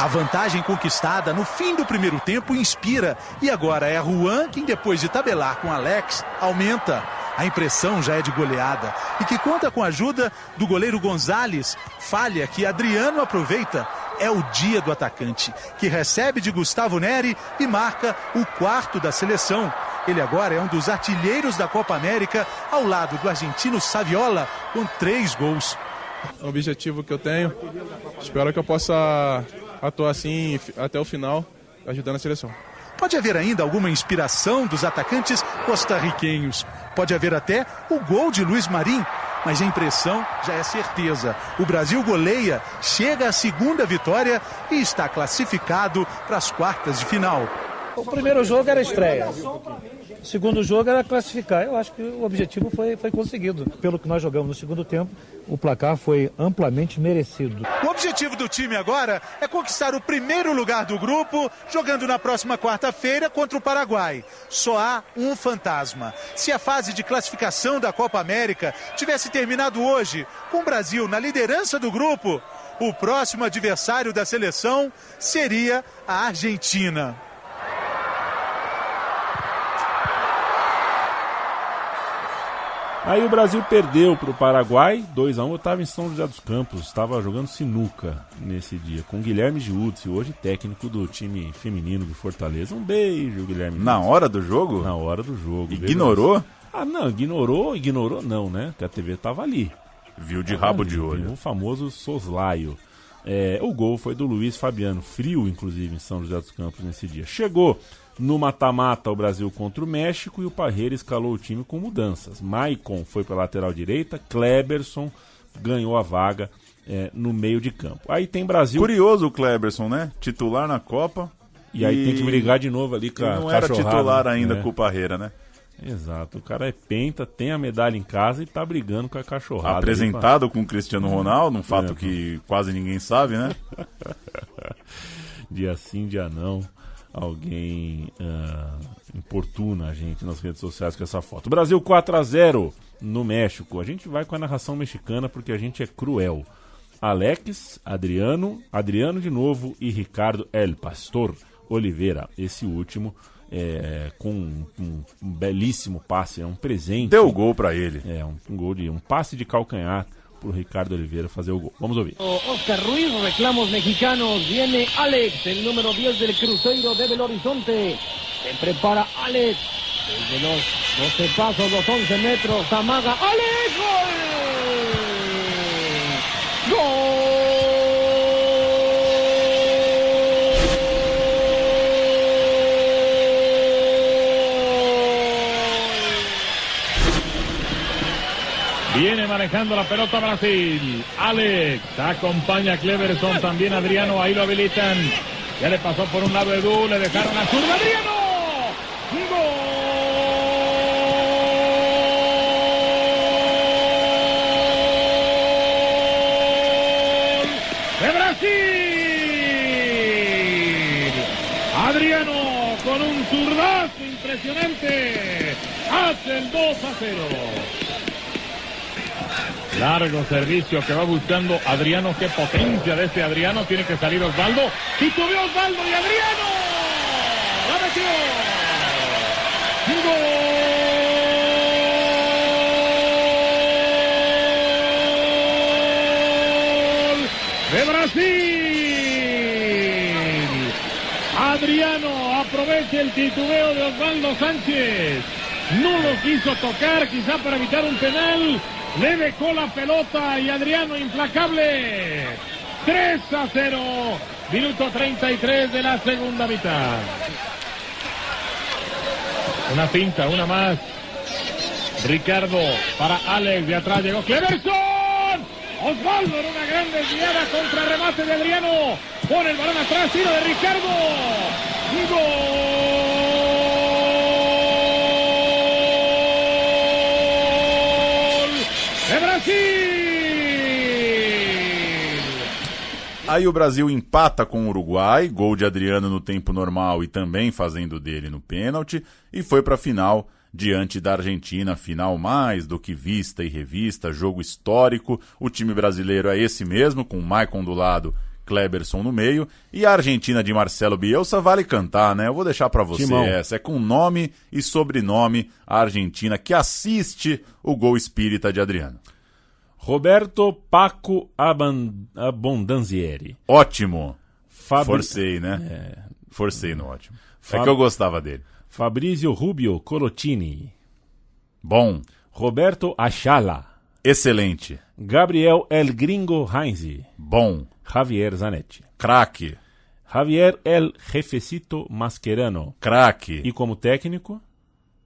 A vantagem conquistada no fim do primeiro tempo inspira. E agora é Juan quem, depois de tabelar com Alex, aumenta. A impressão já é de goleada e que conta com a ajuda do goleiro Gonzalez. Falha que Adriano aproveita. É o dia do atacante, que recebe de Gustavo Neri e marca o quarto da seleção. Ele agora é um dos artilheiros da Copa América, ao lado do argentino Saviola, com três gols. É objetivo que eu tenho. Espero que eu possa atuar assim até o final, ajudando a seleção. Pode haver ainda alguma inspiração dos atacantes costarriquenhos. Pode haver até o gol de Luiz Marim. Mas a impressão já é certeza. O Brasil goleia, chega à segunda vitória e está classificado para as quartas de final. O primeiro jogo era estreia. O segundo jogo era classificar. Eu acho que o objetivo foi, foi conseguido. Pelo que nós jogamos no segundo tempo, o placar foi amplamente merecido. O objetivo do time agora é conquistar o primeiro lugar do grupo, jogando na próxima quarta-feira contra o Paraguai. Só há um fantasma. Se a fase de classificação da Copa América tivesse terminado hoje, com o Brasil na liderança do grupo, o próximo adversário da seleção seria a Argentina. Aí o Brasil perdeu para o Paraguai, 2x1. Eu estava em São José dos Campos, estava jogando sinuca nesse dia, com Guilherme Giudice, hoje técnico do time feminino de Fortaleza. Um beijo, Guilherme. Na hora do jogo? Na hora do jogo. Ignorou? Ah, não, ignorou, ignorou não, né? Porque a TV tava ali. Viu de Tava rabo ali, de olho. O famoso soslaio. É, o gol foi do Luiz Fabiano, frio inclusive em São José dos Campos nesse dia. Chegou no mata-mata o Brasil contra o México e o Parreira escalou o time com mudanças. Maicon foi para lateral direita, Kleberson ganhou a vaga é, no meio de campo. Aí tem Brasil. Curioso o Kleberson, né? Titular na Copa. E aí tem que brigar de novo ali com e a não era titular ainda né? com o Parreira, né? Exato, o cara é penta, tem a medalha em casa e tá brigando com a cachorrada. Apresentado com o Cristiano Ronaldo, um fato É. que quase ninguém sabe, né? dia sim, dia não, alguém ah, importuna a gente nas redes sociais com essa foto. Brasil 4 a 0 no México. A gente vai com a narração mexicana porque a gente é cruel. Alex, Adriano, Adriano de novo e Ricardo El Pastor Oliveira. Esse último é, com um, um- um belíssimo passe, é um presente. Deu gol pra ele. É, um, um gol de um passe de calcanhar pro Ricardo Oliveira fazer o gol. Vamos ouvir. Oscar Ruiz, reclamos mexicanos. Viene Alex, el número 10 del Cruzeiro de Belo Horizonte. Se prepara Alex. Desde los 12 pasos, los 11 metros, amaga. ¡Alex! ¡Gol! Viene manejando la pelota Brasil. Alex acompaña a Cleverson, también Adriano, ahí lo habilitan. Ya le pasó por un lado Edu, le dejaron a zurda Adriano. ¡Gol! ¡De Brasil! Adriano con un zurdazo impresionante. Hace el 2 a 0. Largo servicio que va buscando Adriano. Qué potencia de este Adriano. Tiene que salir Osvaldo. Titubeó Osvaldo y Adriano. La metió. Gol de Brasil. Adriano aprovecha el titubeo de Osvaldo Sánchez. No lo quiso tocar, quizá para evitar un penal. Le dejó la pelota y Adriano implacable. 3 a 0. Minuto 33 de la segunda mitad. Una finta, una más. Ricardo para Alex. De atrás llegó Cleverson. Osvaldo en una gran desviada contra remate de Adriano. Pone el balón atrás, tiro de Ricardo. Gol Brasil. Aí o Brasil empata com o Uruguai, gol de Adriano no tempo normal e também fazendo dele no pênalti, e foi para a final diante da Argentina, final mais do que vista e revista, jogo histórico. O time brasileiro é esse mesmo, com o Maicon do lado, Kleberson no meio, e a Argentina de Marcelo Bielsa vale cantar, né? Eu vou deixar para você Timão. essa, é com nome e sobrenome a Argentina que assiste o gol espírita de Adriano. Roberto Paco Aban- Abondanzieri. Ótimo. Fabri- Forcei, né? É. Forcei no ótimo. É Fab- que eu gostava dele. Fabrizio Rubio Colotini. Bom. Roberto Achala. Excelente. Gabriel El Gringo Heinze. Bom. Javier Zanetti. Craque. Javier El Jefecito Mascherano. Craque. E como técnico?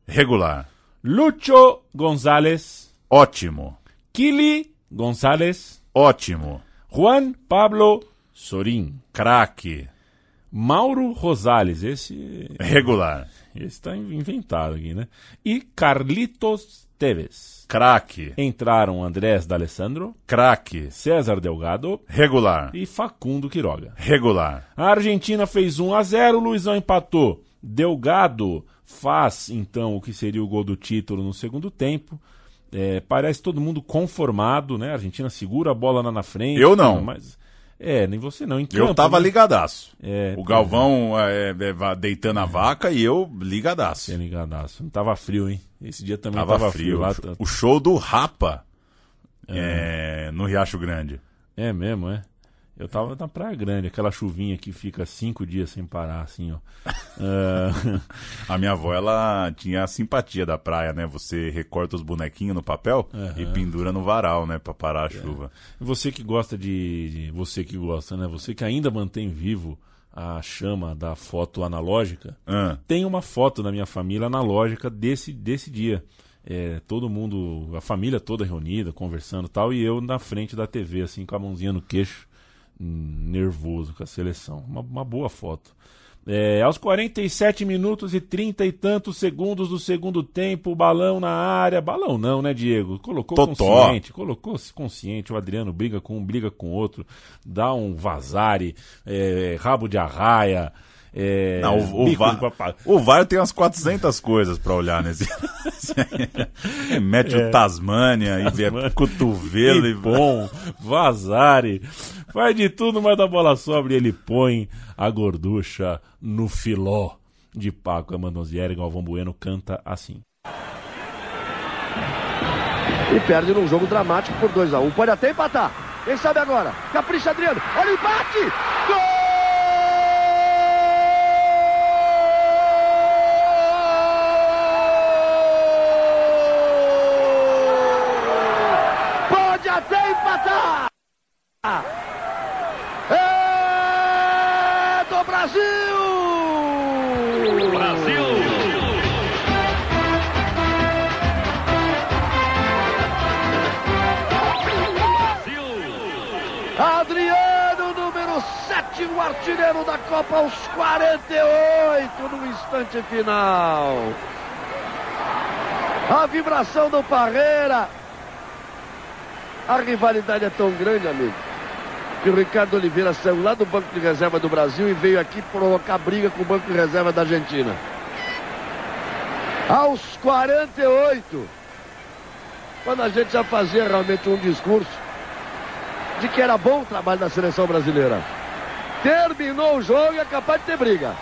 Regular. Lucho González. Ótimo. Kili González. Ótimo. Juan Pablo Sorin. Craque. Mauro Rosales, esse. Regular. Esse tá inventado aqui, né? E Carlitos Teves. Craque. Entraram Andrés D'Alessandro, Craque. César Delgado Regular. e Facundo Quiroga. Regular. A Argentina fez 1 a 0, o Luizão empatou. Delgado faz então o que seria o gol do título no segundo tempo. É, parece todo mundo conformado, né? A Argentina segura a bola lá na frente. Eu não. Mas, é, nem você não. Em Eu campo, tava né? ligadaço. É, o Galvão é, é, va- deitando a vaca e eu ligadaço. É ligadaço. Não tava frio, hein? Esse dia também Tava, tava, frio. Lá, O show- O show do Rapa é, no Riacho Grande. É mesmo, é? Eu tava na Praia Grande, aquela chuvinha que fica cinco dias sem parar, assim, ó. Ah, A minha avó, ela tinha a simpatia da praia, né? Você recorta os bonequinhos no papel e Aham. pendura no varal, né? Pra parar a chuva. Você que gosta de, Você que gosta, né? Você que ainda mantém vivo a chama da foto analógica, Ah. tem uma foto da minha família analógica desse, desse dia. É, todo mundo, a família toda reunida, conversando e tal, e eu na frente da TV, assim, com a mãozinha no queixo, nervoso com a seleção. Uma, uma boa foto. É, aos 47 minutos e 30 e tantos segundos do segundo tempo, balão na área. Balão não, né, Diego? Colocou Totó. consciente, colocou-se consciente. O Adriano briga com um, briga com outro, dá um vazare, é, rabo de arraia. É, Não, o, o, VAR, o VAR tem umas 400 coisas pra olhar nesse. Mete É. o Tasmânia e vê cotovelo e. bom, vazare, faz de tudo, mas da bola sobra e ele põe a gorducha no filó de Paco Amandonzieri. Galvão Bueno canta assim. E perde num jogo dramático por 2 a 1 Pode até empatar. Quem sabe agora? Capricha Adriano. Olha o empate! Gol! É do Brasil! Brasil! Adriano, número 7, o artilheiro da Copa aos 48 no instante final. A vibração do Parreira. A rivalidade é tão grande, amigo, que o Ricardo Oliveira saiu lá do Banco de Reserva do Brasil e veio aqui provocar briga com o Banco de Reserva da Argentina. Aos 48, quando a gente já fazia realmente um discurso de que era bom o trabalho da seleção brasileira. Terminou o jogo e é capaz de ter briga.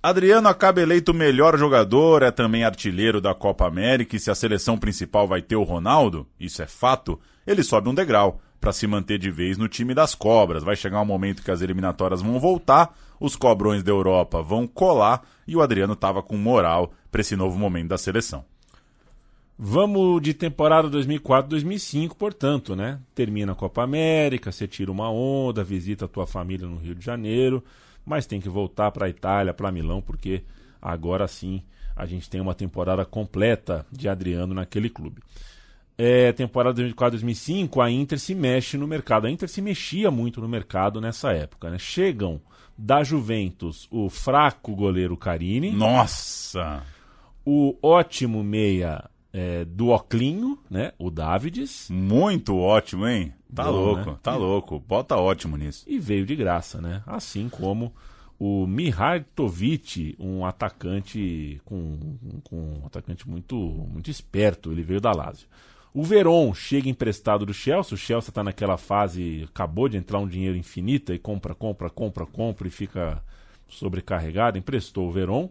Adriano acaba eleito o melhor jogador, é também artilheiro da Copa América e se a seleção principal vai ter o Ronaldo, isso é fato, ele sobe um degrau para se manter de vez no time das cobras. Vai chegar um momento que as eliminatórias vão voltar, os cobrões da Europa vão colar e o Adriano tava com moral para esse novo momento da seleção. Vamos de temporada 2004-2005, portanto, né? Termina a Copa América, você tira uma onda, visita a tua família no Rio de Janeiro, mas tem que voltar para a Itália, para Milão, porque agora sim a gente tem uma temporada completa de Adriano naquele clube. É, temporada 2004-2005, a Inter se mexe no mercado. A Inter se mexia muito no mercado nessa época. Né? Chegam da Juventus o fraco goleiro Carini. Nossa! O ótimo meia é, do Oclinho, né? O Davides. Muito ótimo, hein? Tá Bom, louco, né? tá louco. Bota ótimo nisso. E veio de graça, né? Assim como o Mihajtovic, um atacante com, com um atacante muito, muito esperto, ele veio da Lazio. O Veron chega emprestado do Chelsea, o Chelsea está naquela fase, acabou de entrar um dinheiro infinito e compra, compra, compra, compra e fica sobrecarregado, emprestou o Veron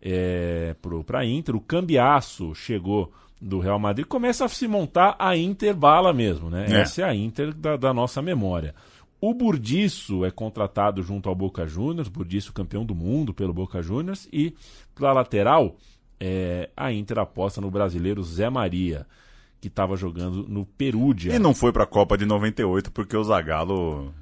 é, para a Inter. O Cambiaço chegou do Real Madrid, começa a se montar a Inter bala mesmo, né? É. Essa é a Inter da, da nossa memória. O Burdiço é contratado junto ao Boca Juniors, Burdiço campeão do mundo pelo Boca Juniors, e para lateral, é, a Inter aposta no brasileiro Zé Maria, que estava jogando no Perúdia. E não foi pra Copa de 98 porque o Zagallo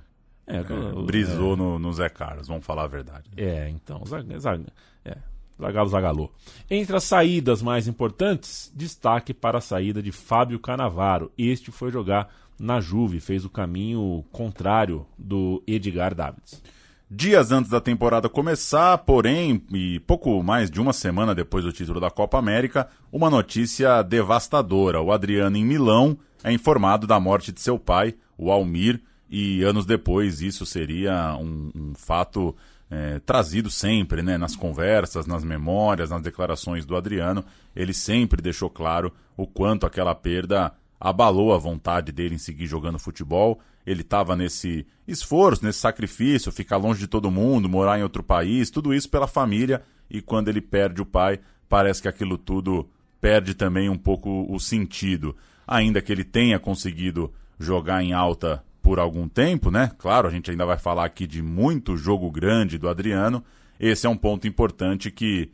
É, é, brisou é. no, no Zé Carlos, vamos falar a verdade. É, então, Zag- Zag- é, Zagalo Zagalou. Entre as saídas mais importantes, destaque para a saída de Fábio Canavaro. Este foi jogar na Juve, fez o caminho contrário do Edgar Davids. Dias antes da temporada começar, porém, e pouco mais de uma semana depois do título da Copa América, uma notícia devastadora. O Adriano, em Milão, é informado da morte de seu pai, o Almir, e anos depois isso seria um, um fato é, trazido sempre, né, nas conversas, nas memórias, nas declarações do Adriano. Ele sempre deixou claro o quanto aquela perda abalou a vontade dele em seguir jogando futebol. Ele estava nesse esforço, nesse sacrifício, ficar longe de todo mundo, morar em outro país, tudo isso pela família. E quando ele perde o pai, parece que aquilo tudo perde também um pouco o sentido. Ainda que ele tenha conseguido jogar em alta por algum tempo, né? Claro, a gente ainda vai falar aqui de muito jogo grande do Adriano. Esse é um ponto importante que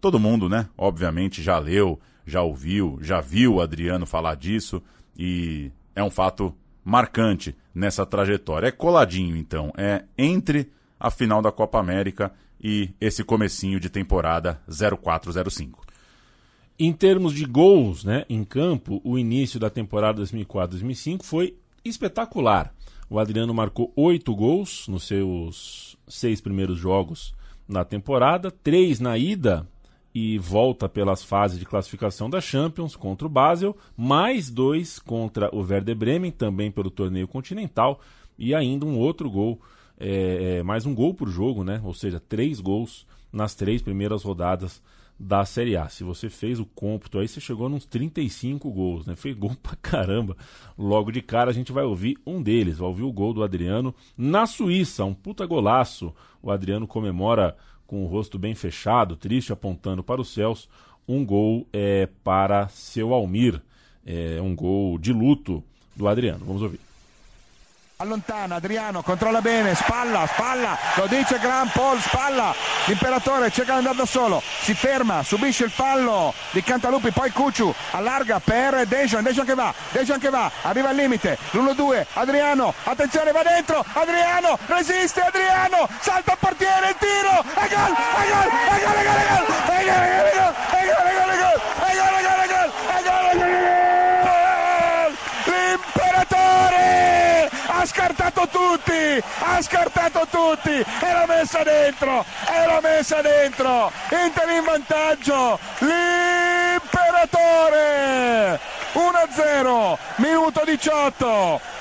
todo mundo, né? Obviamente já leu, já ouviu, já viu o Adriano falar disso e é um fato marcante nessa trajetória. É coladinho, então, é entre a final da Copa América e esse comecinho de temporada 0405. Em termos de gols, né, em campo, o início da temporada 2004-2005 foi espetacular. O Adriano marcou oito gols nos seus seis primeiros jogos na temporada, três na ida e volta pelas fases de classificação da Champions contra o Basel, mais dois contra o Werder Bremen, também pelo torneio continental, e ainda um outro gol, é, é, mais um gol por jogo, né? Ou seja, três gols nas três primeiras rodadas da Série A. Se você fez o cômputo aí, você chegou nos 35 gols, né? Fez gol pra caramba. Logo de cara a gente vai ouvir um deles, vai ouvir o gol do Adriano na Suíça, um puta golaço. O Adriano comemora com o rosto bem fechado, triste, apontando para os céus, um gol é, para seu Almir, é, um gol de luto do Adriano. Vamos ouvir. Allontana Adriano, controlla bene, spalla, spalla, lo dice Gran Paul, spalla, l'imperatore cerca di andare da solo, si ferma, subisce il fallo di Cantalupi, poi Cucciu, allarga per Dejan, Dejan che va, Dejan che va, arriva al limite, l'1-2, Adriano, attenzione va dentro, Adriano, resiste Adriano, salta il portiere, il tiro, e gol, e gol, e gol, e gol, e gol, e gol, e gol, e gol, e gol, e gol, e gol, e gol, e gol, e gol, ha scartato tutti, ha scartato tutti, e l'ha messa dentro, e l'ha messa dentro, Inter in vantaggio, l'imperatore, 1-0, minuto 18.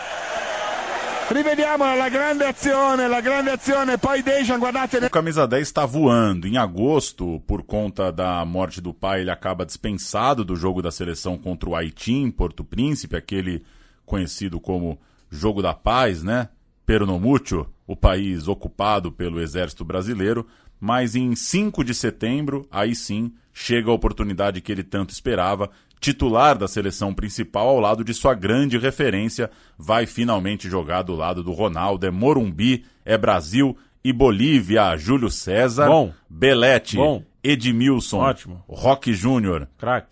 Rivediamo la grande azione, la grande azione, poi Dejan, guardate... O camisa 10 está voando. Em agosto, por conta da morte do pai, ele acaba dispensado do jogo da seleção contra o Haiti em Porto Príncipe, aquele conhecido como Jogo da Paz, né? Pernomúcio, o país ocupado pelo exército brasileiro, mas em 5 de setembro, aí sim, chega a oportunidade que ele tanto esperava, titular da seleção principal ao lado de sua grande referência, vai finalmente jogar do lado do Ronaldo, é Morumbi, é Brasil e Bolívia, Júlio César, Bom. Belete, Bom. Edmilson, Ótimo. Roque Júnior.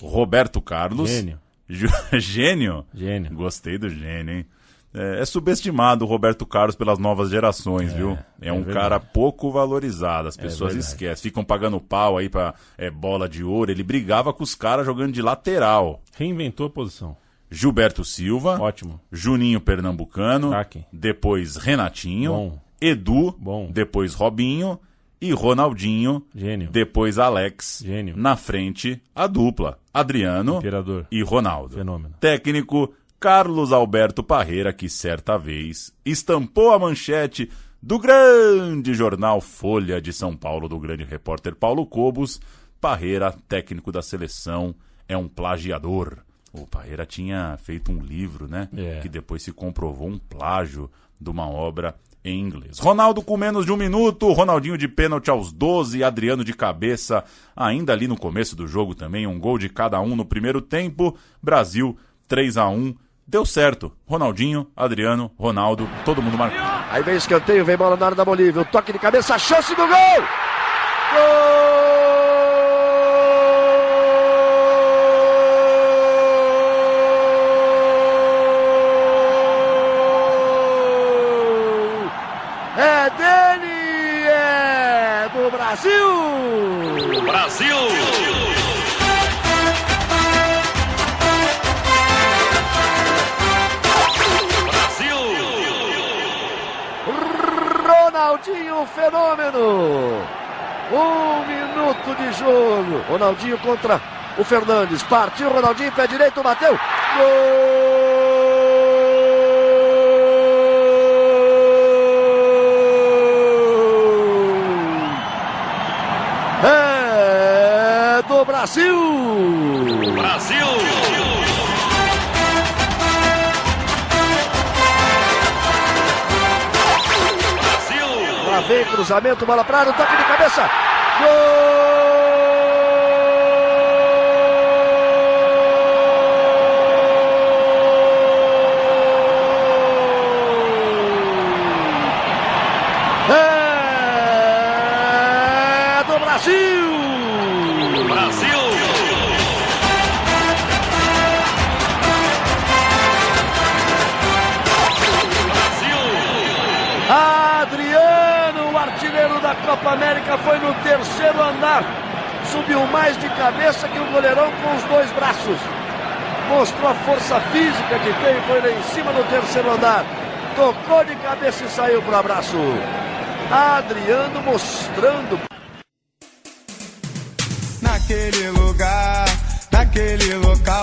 Roberto Carlos, Gênio. Gênio? Gênio. Gostei do gênio, hein? É, é subestimado o Roberto Carlos pelas novas gerações, viu? É, é um verdade. cara pouco valorizado. As pessoas verdade. esquecem. Ficam pagando pau aí pra é, bola de ouro. Ele brigava com os caras jogando de lateral. Reinventou a posição. Gilberto Silva. Ótimo. Juninho Pernambucano. Craque. Depois Renatinho. Bom. Edu. Bom. Depois Robinho. E Ronaldinho. Gênio. Depois Alex. Gênio. Na frente, a dupla. Adriano Imperador. e Ronaldo. Fenômeno. Técnico Carlos Alberto Parreira, que certa vez estampou a manchete do grande jornal Folha de São Paulo, do grande repórter Paulo Cobos. Parreira, técnico da seleção, é um plagiador. O Parreira tinha feito um livro, né? É. Que depois se comprovou um plágio de uma obra em inglês. Ronaldo com menos de um minuto, Ronaldinho de pênalti aos 12, Adriano de cabeça, ainda ali no começo do jogo também, um gol de cada um no primeiro tempo. Brasil 3 a 1 Deu certo. Ronaldinho, Adriano, Ronaldo, todo mundo marcou. Aí vem escanteio, vem bola na área da Bolívia. O toque de cabeça, a chance do gol! Gol! É dele! É do Brasil! Brasil! Ronaldinho, fenômeno! Um minuto de jogo. Ronaldinho contra o Fernandes. Partiu Ronaldinho, pé direito, bateu. Gol! É do Brasil! Brasil! Vem cruzamento, bola para área, toque de cabeça. Gol! É! Brasil! Copa América, foi no terceiro andar. Subiu mais de cabeça que o goleirão com os dois braços. Mostrou a força física que tem, foi lá em cima do terceiro andar. Tocou de cabeça e saiu para o abraço. Adriano mostrando. Naquele lugar, naquele local,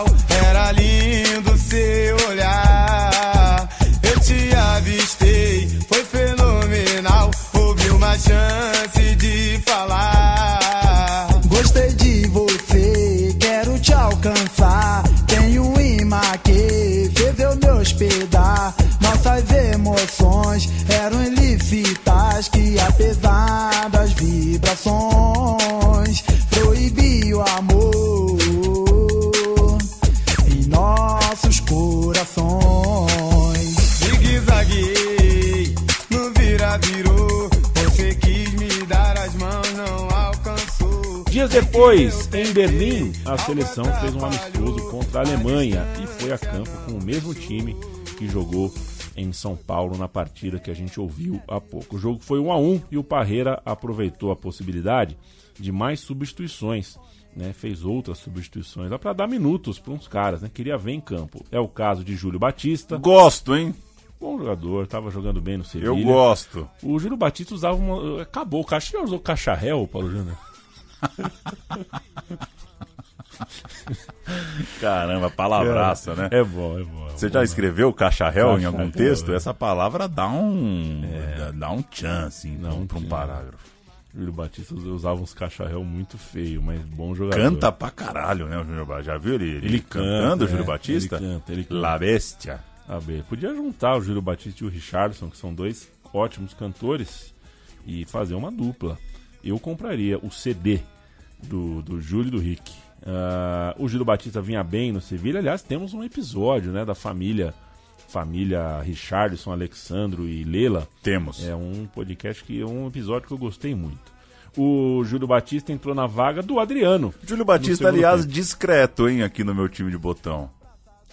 Dias depois, em Berlim, a seleção fez um amistoso contra a Alemanha e foi a campo com o mesmo time que jogou em São Paulo na partida que a gente ouviu há pouco. O jogo foi 1 a 1 e o Parreira aproveitou a possibilidade de mais substituições. Né, fez outras substituições para dar minutos para uns caras, né? Queria ver em campo. É o caso de Júlio Batista. Gosto, hein? Bom jogador, tava jogando bem no Sevilha. Eu gosto. O Júlio Batista usava uma. Acabou. O já usou cacharel, Paulo Júnior. Caramba, palavraça, né? É bom, é bom. Você já escreveu cacharel em algum texto? é. Essa palavra dá um. dá- dá um chance Não, para um tinha. parágrafo. Júlio Batista usava uns cacharel muito feio, mas bom jogador. Canta pra caralho, né, o Júlio Batista? Já viu ele, ele, Ele cantando, canta, o Júlio é, Batista? ele canta, ele canta. La Bestia. Ah, podia juntar o Júlio Batista e o Richardson, que são dois ótimos cantores, e fazer uma dupla. Eu compraria o CD do, do Júlio e do Rick. Ah, o Júlio Batista vinha bem no Sevilha. Aliás, temos um episódio né, da família família Richardson, Alexandro e Lela. Temos. É um podcast que é um episódio que eu gostei muito. O Júlio Batista entrou na vaga do Adriano. Júlio Batista, aliás, tempo. discreto, hein, aqui no meu time de botão.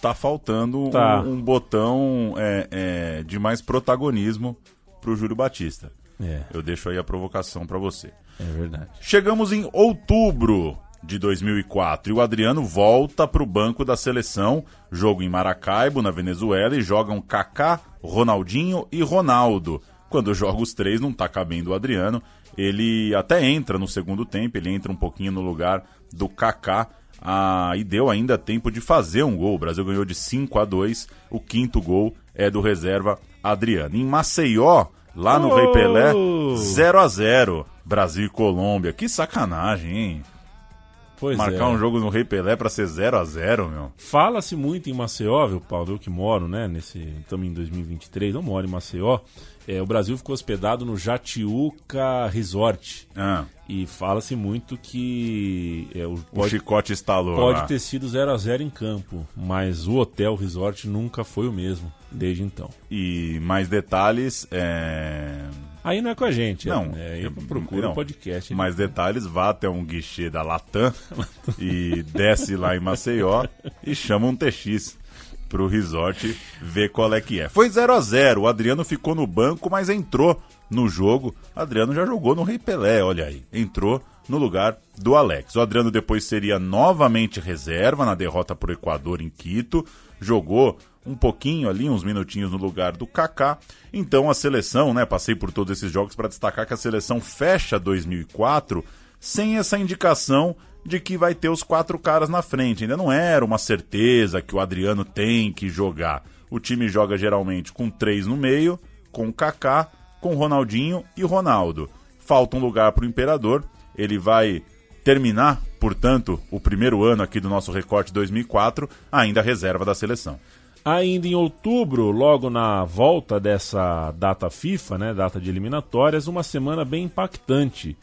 Tá faltando Tá. Um, um botão é, é, de mais protagonismo pro Júlio Batista. É. Eu deixo aí a provocação pra você. É verdade. Chegamos em outubro de 2004 e o Adriano volta pro banco da seleção, jogo em Maracaibo, na Venezuela, e jogam Kaká, Ronaldinho e Ronaldo. Quando joga os três, não tá cabendo o Adriano. Ele até entra no segundo tempo, ele entra um pouquinho no lugar do Kaká. Ah, e deu ainda tempo de fazer um gol. O Brasil ganhou de 5 a 2. O quinto gol é do reserva Adriano. Em Maceió, lá no Oh! Rei Pelé, 0 a 0 Brasil e Colômbia. Que sacanagem, hein? Pois Marcar é. um jogo no Rei Pelé pra ser 0 a 0 meu. Fala-se muito em Maceió, viu, Paulo? Eu que moro, né? Nesse, estamos em 2023, eu moro em Maceió. É, o Brasil ficou hospedado no Jatiuca Resort. Ah. E fala-se muito que é, o, O chicote estalou Pode lá. ter sido 0 a 0 em campo, mas o hotel resort nunca foi o mesmo desde então. E mais detalhes, é... Aí não é com a gente, Não, é, aí eu- procura não. o podcast. Mais detalhes, vá até um guichê da Latam e desce lá em Maceió e chama um TX pro resort ver qual é que é. Foi 0 a 0 o Adriano ficou no banco, mas entrou no jogo. Adriano já jogou no Rei Pelé, olha aí. Entrou no lugar do Alex. O Adriano depois seria novamente reserva na derrota pro Equador em Quito. jogou um pouquinho ali, uns minutinhos no lugar do Kaká. Então a seleção, né, passei por todos esses jogos para destacar que a seleção fecha 2004 sem essa indicação de que vai ter os quatro caras na frente. Ainda não era uma certeza que o Adriano tem que jogar. O time joga geralmente com três no meio, com Kaká, com Ronaldinho e Ronaldo. Falta um lugar para o Imperador. Ele vai terminar, portanto, o primeiro ano aqui do nosso recorte 2004, ainda reserva da seleção. Ainda em outubro, logo na volta dessa data FIFA, né, data de eliminatórias, uma semana bem impactante.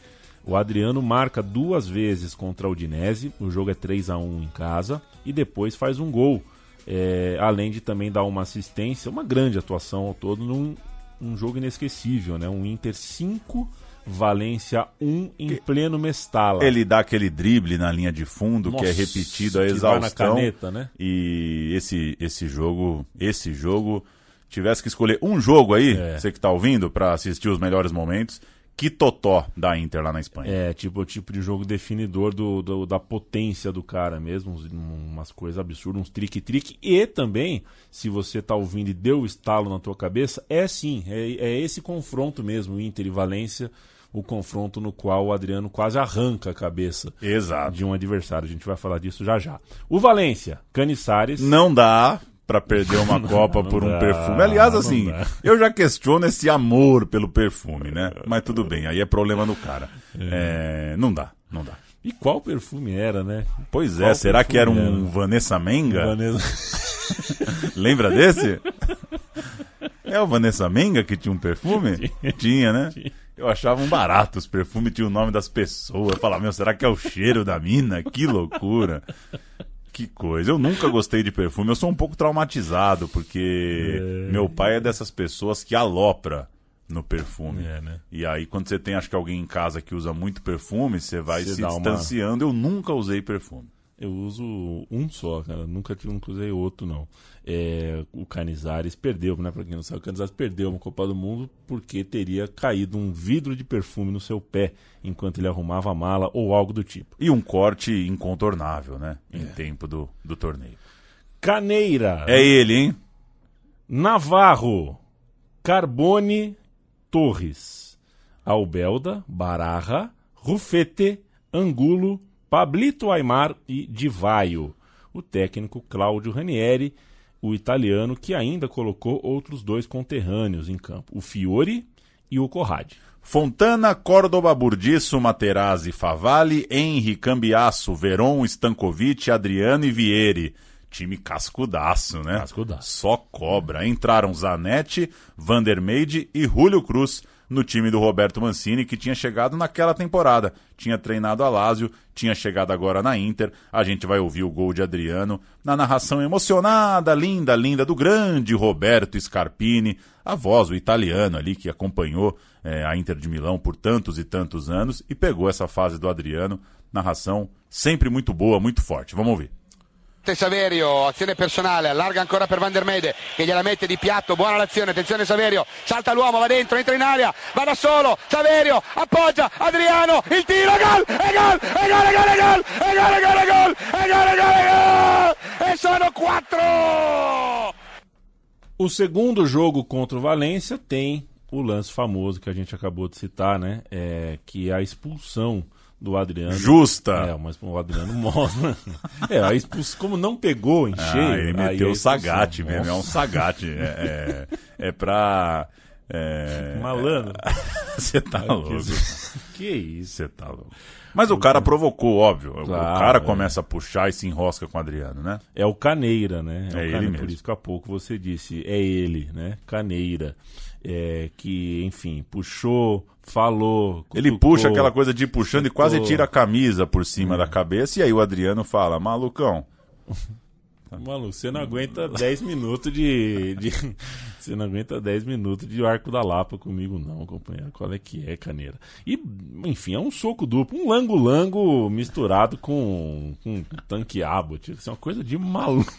O Adriano marca duas vezes contra a Udinese, o jogo é 3 a 1 em casa, e depois faz um gol. É, além de também dar uma assistência, uma grande atuação ao todo num um jogo inesquecível, né? Um Inter 5, Valência 1 em pleno Mestala. Ele dá aquele drible na linha de fundo Nossa, que é repetido a que exaustão. caneta, né? E esse esse jogo, esse jogo tivesse que escolher um jogo aí, É. você que tá ouvindo para assistir os melhores momentos, que totó da Inter lá na Espanha. É, tipo o tipo de jogo definidor do, do- da potência do cara mesmo, uns- umas coisas absurdas, uns trique-trique. E também, se você tá ouvindo e deu o estalo na tua cabeça, é sim, é, é esse confronto mesmo, Inter e Valência, o confronto no qual o Adriano quase arranca a cabeça Exato. de um adversário. A gente vai falar disso já já. O Valência, Caniçares. Não dá pra perder uma Não Copa por um dá, perfume. Aliás, assim, eu já questiono esse amor pelo perfume, né? Mas tudo bem, aí é problema do cara. É, não dá, não dá. E qual perfume era, né? Pois é, Qual será que era um Vanessa Menga? Vanessa- Lembra desse? É o Vanessa Menga que tinha um perfume? Tinha, né? Eu achava um barato, os perfumes tinham o nome das pessoas. Eu falava, meu, será que é o cheiro da mina? Que loucura. Que coisa. Eu nunca gostei de perfume. Eu sou um pouco traumatizado, porque meu pai é dessas pessoas que alopra no perfume. É, né? E aí, quando você tem, acho que alguém em casa que usa muito perfume, você vai Você se dá uma- distanciando. Eu nunca usei perfume. Eu uso um só, cara. Nunca, nunca usei outro, não. É, o Canizares perdeu, né? Pra quem não sabe, o Canizares perdeu uma Copa do Mundo porque teria caído um vidro de perfume no seu pé enquanto ele arrumava a mala ou algo do tipo. E um corte incontornável, né? Em É. tempo do, do torneio. Caneira. É ele, hein? Navarro. Carbone Torres. Albelda, Bararra, Rufete, Angulo, Pablito Aymar e Divaio. O técnico Cláudio Ranieri, o italiano que ainda colocou outros dois conterrâneos em campo, o Fiore e o Corrade. Fontana, Córdoba, Burdiço, Materazzi, Favalli, Henri, Cambiasso, Veron, Stankovic, Adriano e Vieri. Time cascudaço, né? Cascudaço. Só cobra. Entraram Zanetti, Vandermeide e Julio Cruz no time do Roberto Mancini, que tinha chegado naquela temporada. Tinha treinado a Lazio, tinha chegado agora na Inter. A gente vai ouvir o gol de Adriano na narração emocionada, linda, linda, do grande Roberto Scarpini, a voz, o italiano ali que acompanhou eh, a Inter de Milão por tantos e tantos anos e pegou essa fase do Adriano. Narração sempre muito boa, muito forte. Vamos ouvir. Saverio, azione personale, allarga ancora per Van der Mede che gliela mette di piatto, buona l'azione, attenzione Saverio, salta l'uomo, va dentro, entra in aria, va da solo, Saverio, appoggia, Adriano, il tiro, gol, e gol, e gol, e gol, e gol, e gol, e gol, e gol, e gol, e gol, e gol, e sono quattro! O segundo jogo contra o Valência tem o lance famoso que a gente acabou de citar, né? É, que é a expulsão do Adriano. Justa. É, mas o Adriano mostra. é, a expulsão, como não pegou em cheio. Ah, ele aí meteu o sagate mesmo, é um sagate. É, é, é pra. É... Malandro. Você tá Ai, louco. que- Que isso? Você tá louco. Mas o cara provocou, óbvio. o Claro, cara é. começa a puxar e se enrosca com o Adriano, né? É o Caneira, né? É o ele Caneira, mesmo. Por isso que há pouco você disse, é ele, né? Caneira. É, que, enfim, puxou, falou. Ele cutucou, puxa aquela coisa de ir puxando e quase tira a camisa por cima da cabeça. E aí o Adriano fala: Malucão, Maluco, você não aguenta 10 minutos de, de- Você não aguenta 10 minutos de arco da Lapa comigo, não, companheiro. Qual é que é, caneira? E, enfim, é um soco duplo, um lango-lango misturado com, com tanque Abbott. Isso é uma coisa de maluco.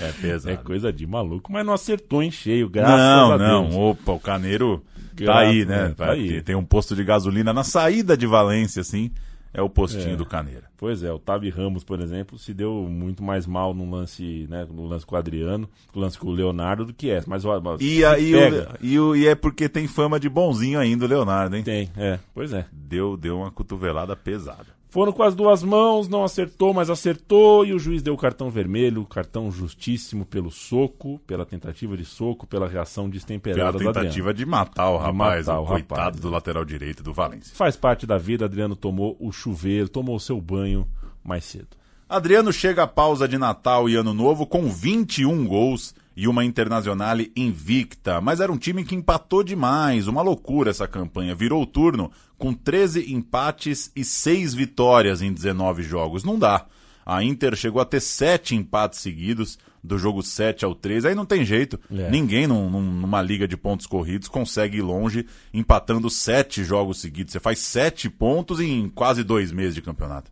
é pesado. É coisa de maluco, mas não acertou em cheio, graças não, a não. Deus. Opa, o Caneiro tá aí, né? é, tá Vai aí. ter- Tem um posto de gasolina na saída de Valência, assim. é o postinho É. do Caneira. Pois é, o Tavi Ramos, por exemplo, se deu muito mais mal no lance, né, no lance com o Adriano, no lance com o Leonardo do que essa. Mas, mas E, aí pega. o, e, o- e é porque tem fama de bonzinho ainda o Leonardo, hein? Tem, é, pois é. Deu, deu uma cotovelada pesada. Foram com as duas mãos, não acertou, mas acertou, e o juiz deu o cartão vermelho, cartão justíssimo pelo soco, pela tentativa de soco, pela reação Pela destemperada do tentativa de matar o rapaz, matar o o coitado rapaz. do lateral direito do Valência. Faz parte da vida, Adriano tomou o chuveiro, tomou o seu banho mais cedo. Adriano chega à pausa de Natal e Ano Novo com 21 gols e uma Internazionale invicta, mas era um time que empatou demais, uma loucura essa campanha. Virou o turno com 13 empates e 6 vitórias em 19 jogos. Não dá. A Inter chegou a ter 7 empates seguidos, do jogo 7 ao 13. Aí não tem jeito. É. Ninguém num- num- numa liga de pontos corridos consegue ir longe empatando 7 jogos seguidos. Você faz 7 pontos em quase dois meses de campeonato.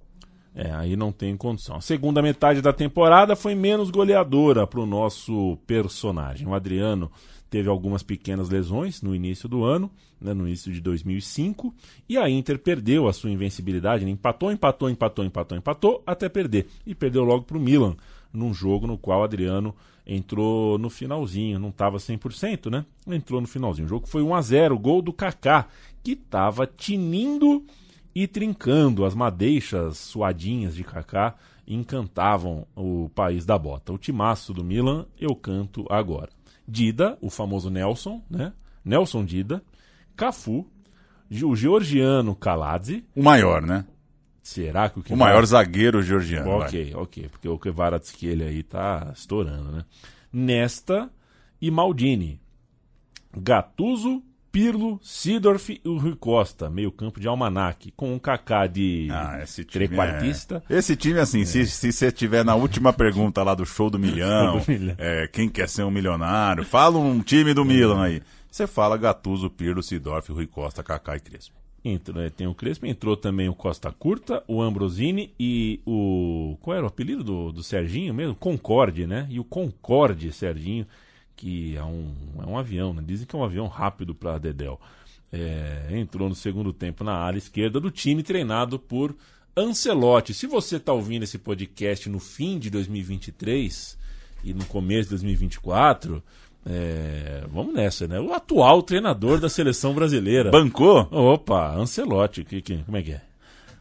É, aí não tem condição. A segunda metade da temporada foi menos goleadora para o nosso personagem. O Adriano teve algumas pequenas lesões no início do ano, né, no início de 2005, e a Inter perdeu a sua invencibilidade. né? Empatou, empatou, empatou, empatou, empatou, até perder. E perdeu logo para o Milan, num jogo no qual Adriano entrou no finalzinho, não estava 100%, né? Entrou no finalzinho. O jogo foi 1 a 0 gol do Kaká, que estava tinindo e trincando as madeixas suadinhas de Kaká encantavam o país da bota. O timaço do Milan, eu canto agora. Dida, o famoso Nelson, né? Nelson Dida, Cafu, o georgiano Kaladze. O maior, né? Será que o O maior zagueiro georgiano. Ok, ok, porque o Kvaratskhelia aí tá estourando, né? Nesta e Maldini. Gattuso, Pirlo, Sidorf e o Rui Costa, meio campo de almanac, com um Kaká de Ah, esse trequartista. É... Esse time, assim, se, se você tiver na última pergunta lá do show do milhão, do milhão. é, quem quer ser um milionário, fala um time do Milan aí. Você fala Gattuso, Pirlo, Sidorf, Rui Costa, Kaká e Crespo. Entrou, né, tem o Crespo, entrou também o Costa Curta, o Ambrosini e o. Qual era o apelido do, do Serginho mesmo? Concorde, né? E o Concorde Serginho, que é um, é um avião, né? Dizem que é um avião rápido para Dedel. É, entrou no segundo tempo na ala esquerda do time treinado por Ancelotti. Se você está ouvindo esse podcast no fim de 2023 e no começo de 2024. é, vamos nessa, né? O atual treinador da seleção brasileira. Bancou? Opa, Ancelotti, que, que, como é que é?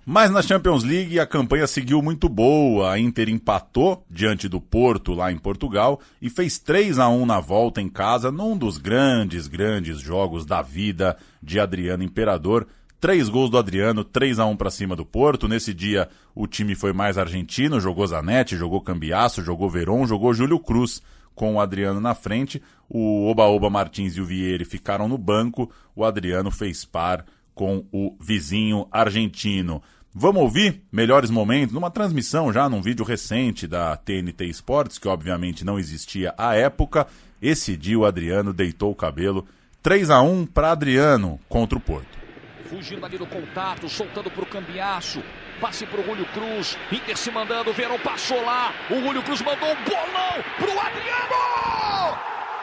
Mas na Champions League a campanha seguiu muito boa. A Inter empatou diante do Porto lá em Portugal e fez 3 a 1 na volta em casa num dos grandes, grandes jogos da vida de Adriano Imperador. Três gols do Adriano, 3 a 1 para cima do Porto. Nesse dia o time foi mais argentino, jogou Zanetti, jogou Cambiasso, jogou Veron, jogou Júlio Cruz com o Adriano na frente. O Oba-Oba Martins e o Vieri ficaram no banco. O Adriano fez par com o vizinho argentino. Vamos ouvir melhores momentos numa transmissão já num vídeo recente da TNT Sports, que obviamente não existia à época. Esse dia o Adriano deitou o cabelo. 3 a 1 para Adriano contra o Porto. Fugindo ali do contato, soltando pro Cambiaço. Passe pro Julio Cruz. Inter se mandando, o Verão passou lá. O Julio Cruz mandou um bolão pro Adriano!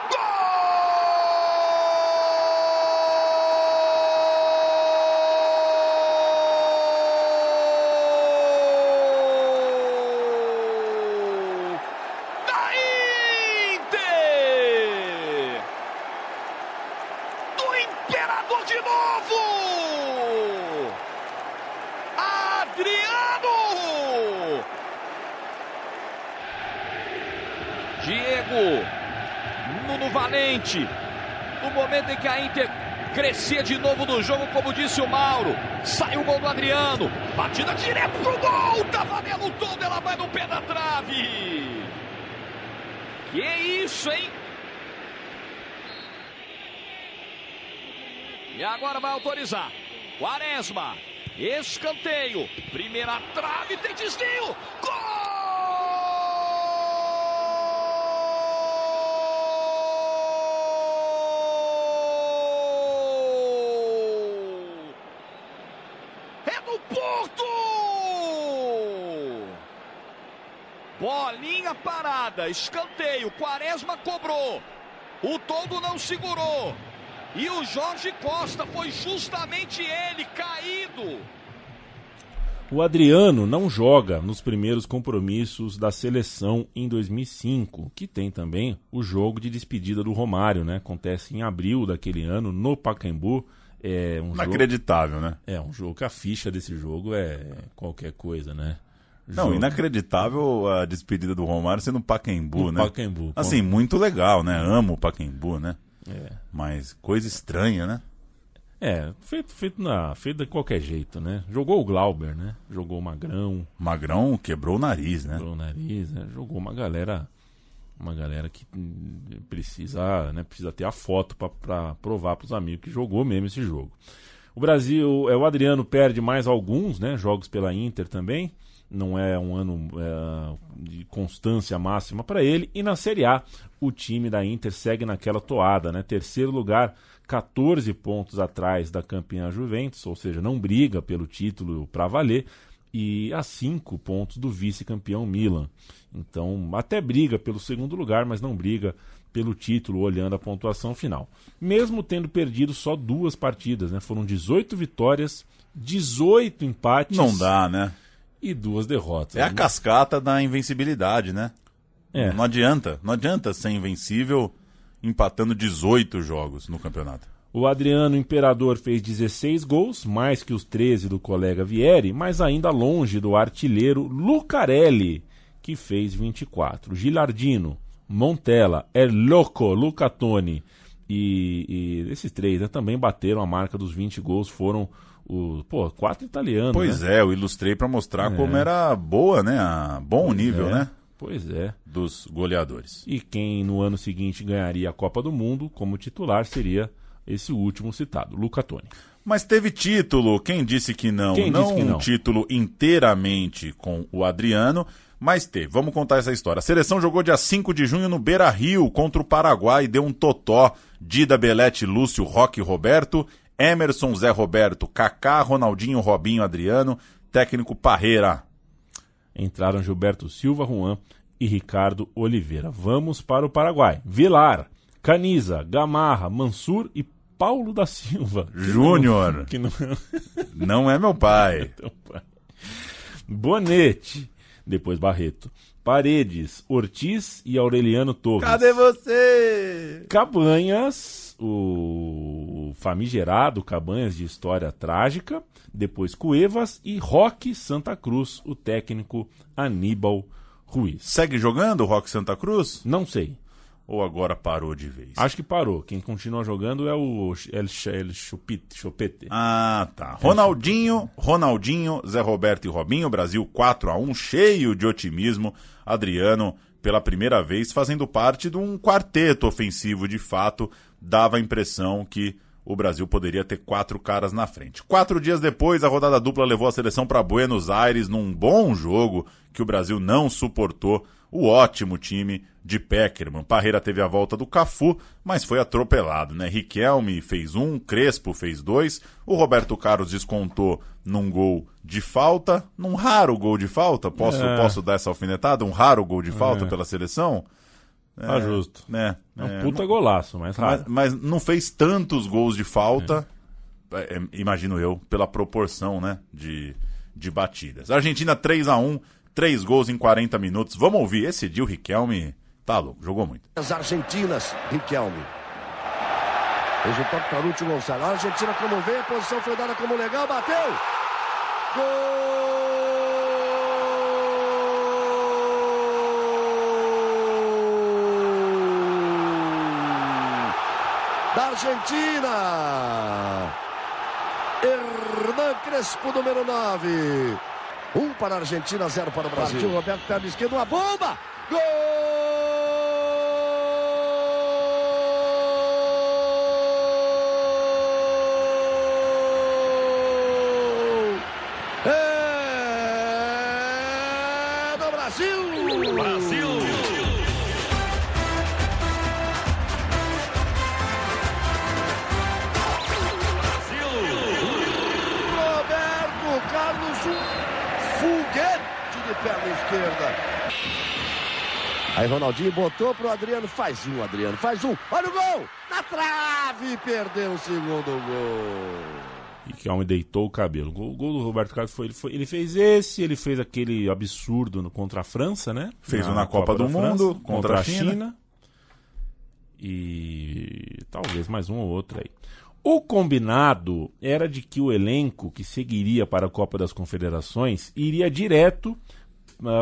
Gol! Da Inter! Do Imperador de novo! Adriano! Diego, Nuno Valente, no momento em que a Inter crescia de novo no jogo, como disse o Mauro, saiu o gol do Adriano, batida direto pro gol, tá valendo o tom, ela vai no pé da trave. Que isso, hein? E agora vai autorizar. Quaresma. Escanteio. Primeira trave, tem desvio. Gol! É do Porto! Bolinha parada, escanteio. Quaresma cobrou. O todo não segurou. E o Jorge Costa foi justamente ele caído. O Adriano não joga nos primeiros compromissos da seleção em 2005, que tem também o jogo de despedida do Romário, né? Acontece em abril daquele ano no Pacaembu. É um Inacreditável, jogo... né? É um jogo que a ficha desse jogo é qualquer coisa, né? Não, Jogo- inacreditável a despedida do Romário sendo Pacaembu, No né? Pacaembu, Assim, muito legal, né? Amo o Pacaembu, né? É. Mas coisa estranha, né? É, feito, feito, na, feito de qualquer jeito, né? Jogou o Glauber, né? Jogou o Magrão. Magrão quebrou o nariz, né? Quebrou o nariz, né? Jogou uma galera. Uma galera que precisa, né, precisa ter a foto pra provar pros amigos que jogou mesmo esse jogo. O Brasil, é, o Adriano perde mais alguns, né? Jogos pela Inter também. Não é um ano é, de constância máxima para ele. E na Série A, o time da Inter segue naquela toada, né? Terceiro lugar, 14 pontos atrás da campeã Juventus, ou seja, não briga pelo título para valer, e a 5 pontos do vice-campeão Milan. Então, até briga pelo segundo lugar, mas não briga pelo título, olhando a pontuação final. Mesmo tendo perdido só duas partidas, né? Foram 18 vitórias, 18 empates. Não dá, né? E duas derrotas. É a cascata da invencibilidade, né? É. Não adianta. Não adianta ser invencível empatando 18 jogos no campeonato. O Adriano Imperador fez 16 gols, mais que os 13 do colega Vieri, mas ainda longe do artilheiro Lucarelli, que fez 24. Gilardino, Montella, El Loco, Luca Toni e, e esses três né, também bateram a marca dos 20 gols, foram o, pô, quatro italianos. Pois né? é, eu ilustrei pra mostrar É. como era boa, né? A bom nível, é. né? Pois é. Dos goleadores. E quem no ano seguinte ganharia a Copa do Mundo como titular seria esse último citado, Luca Toni. Mas teve título, quem disse que não? Quem não que um não? título inteiramente com o Adriano, mas teve. Vamos contar essa história. A seleção jogou dia 5 de junho no Beira Rio contra o Paraguai, deu um totó. Dida Belete, Lúcio, Roque Roberto, Emerson, Zé Roberto, Kaká, Ronaldinho, Robinho, Adriano, técnico Parreira. Entraram Gilberto Silva, Juan e Ricardo Oliveira. Vamos para o Paraguai. Vilar, Caniza, Gamarra, Mansur e Paulo da Silva. Júnior. Que não... Não é meu pai. Teu pai. Bonete, depois Barreto. Paredes, Ortiz e Aureliano Torres. Cadê você? Cabanhas, o famigerado Cabanhas de história trágica, depois Cuevas e Roque Santa Cruz, o técnico Aníbal Ruiz. Segue jogando o Roque Santa Cruz? Não sei. Ou agora parou de vez? Acho que parou. Quem continua jogando é o El, El Chupite. Chupete. Ah, tá. Ronaldinho, Ronaldinho, Zé Roberto e Robinho, Brasil 4 a 1 cheio de otimismo. Adriano, pela primeira vez, fazendo parte de um quarteto ofensivo de fato, dava a impressão que o Brasil poderia ter quatro caras na frente. Quatro dias depois, a rodada dupla levou a seleção para Buenos Aires num bom jogo que o Brasil não suportou. O ótimo time de Peckerman. Parreira teve a volta do Cafu, mas foi atropelado, né? Riquelme fez um, Crespo fez dois, o Roberto Carlos descontou num gol de falta, num raro gol de falta. Posso, É. posso dar essa alfinetada? Um raro gol de falta É. pela seleção? Tá justo. né? É um É, puta não- golaço, mas mas, mas não fez tantos gols de falta, é, é, imagino eu, pela proporção né, de, de batidas. Argentina 3 a 1 três gols em 40 minutos. Vamos ouvir. Esse dia o Riquelme tá louco, jogou muito. As Argentinas, Riquelme. O toque para Lúcio Gonçalo. A Argentina, como vê, a posição foi dada como legal, bateu. Gol da Argentina. Hernan Crespo, número 9. Um para a Argentina, zero para o Brasil. Partiu Roberto, perna esquerda, uma bomba. Gol! É! Brasil! Esquerda. Aí Ronaldinho botou pro Adriano, faz um, Adriano, faz um. Olha o gol! Na trave, perdeu o segundo gol. E que homem deitou o cabelo. O gol, do Roberto Carlos foi ele, foi ele fez esse, ele fez aquele absurdo no, contra a França, né? Fez um na Copa do da Mundo, contra a China. E talvez mais um ou outro aí. O combinado era de que o elenco que seguiria para a Copa das Confederações iria direto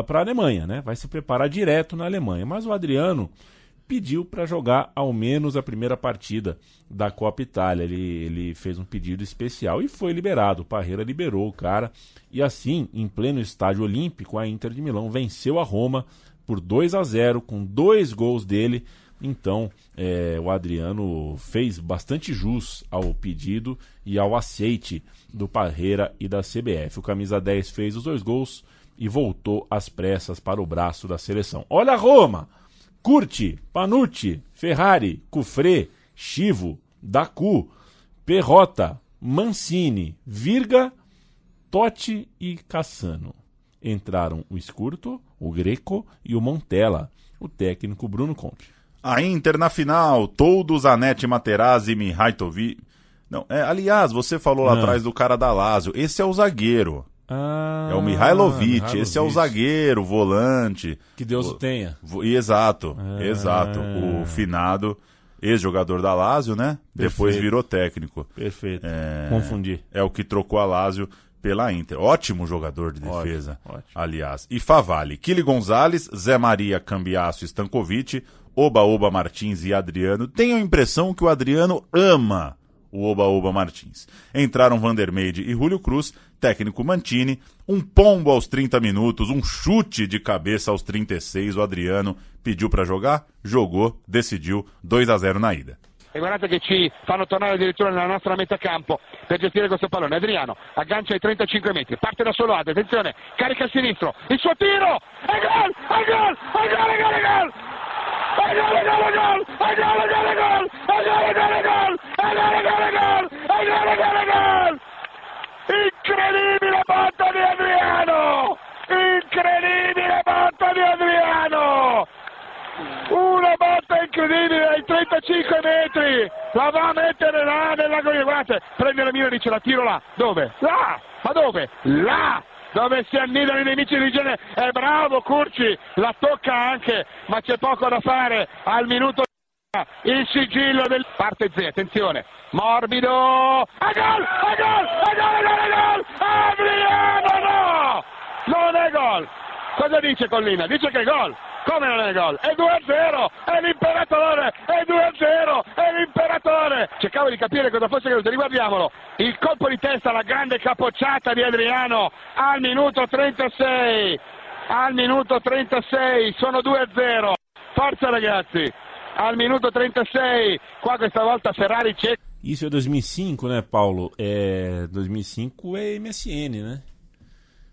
para a Alemanha, né? Vai se preparar direto na Alemanha. Mas o Adriano pediu para jogar ao menos a primeira partida da Copa Itália. Ele, ele fez um pedido especial e foi liberado. O Parreira liberou o cara. E assim, em pleno estádio olímpico, a Inter de Milão venceu a Roma por 2 a 0 com dois gols dele. Então, é, o Adriano fez bastante jus ao pedido e ao aceite do Parreira e da CBF. O camisa 10 fez os dois gols e voltou às pressas para o braço da seleção. Olha a Roma! Curti, Panucci, Ferrari, Cufré, Chivo, Dacu, Perrota, Mancini, Virga, Totti e Cassano. Entraram o Escurto, o Greco e o Montella, o técnico Bruno Conte. A Inter na final, todos Zanetti, Materazzi, Mihajlovic. Não, é, aliás, você falou lá atrás do cara da Lazio. Esse é o zagueiro. Ah, é o Mihailovic. Mihailovic. Esse é o zagueiro, volante. Que Deus o O- tenha. Exato, Ah. exato. O finado, ex-jogador da Lazio, né? Depois Perfeito. virou técnico. Perfeito. É, Confundi. É o que trocou a Lazio pela Inter. Ótimo jogador de defesa, Ótimo, ótimo. aliás. E Favale, Kili Gonzalez, Zé Maria Cambiasso Stankovic, Oba Oba Martins e Adriano. Tenho a impressão que o Adriano ama o Oba Oba Martins. Entraram Vandermeide e Júlio Cruz, técnico Mantini, um pombo aos 30 minutos, um chute de cabeça aos 36. O Adriano pediu para jogar, jogou, decidiu 2 a 0 na ida. E guardate che ci fanno tornare addirittura nella nostra metà campo per gestire questo pallone. Adriano aggancia ai 35 metri, parte da solo Adri, attenzione, carica a sinistro, il suo tiro, e gol, e gol, e gol, e gol, e gol! Andiamo gol, gol, andiamo gol, gol, andiamo gol, gol, andiamo gol, gol, andiamo gol, gol. Incredibile botta di Adriano! Incredibile botta di Adriano! Una botta incredibile ai 35 metri! La va a mettere là nella gola, guardate, prende la mira e dice la tiro là. Dove? Là! Ma dove? Là! Dove si annidano i nemici di genere. È bravo Curci, la tocca anche, ma c'è poco da fare al minuto il sigillo del parte Z, attenzione, morbido, a gol, a gol, a gol, a gol, a gol, Adriano no, non è gol, cosa dice Collina? Dice che è gol, come non è gol? È 2-0, è l'imperatore, è 2-0, è l'imperatore, cercavo di capire cosa fosse caduto, riguardiamolo, il colpo di testa, la grande capocciata di Adriano al minuto 36, al minuto 36, sono 2-0, forza ragazzi, al minuto 36, qua questa volta Ferrari c'è. Isso é 2005, né, Paulo? É 2005 é MSN, né?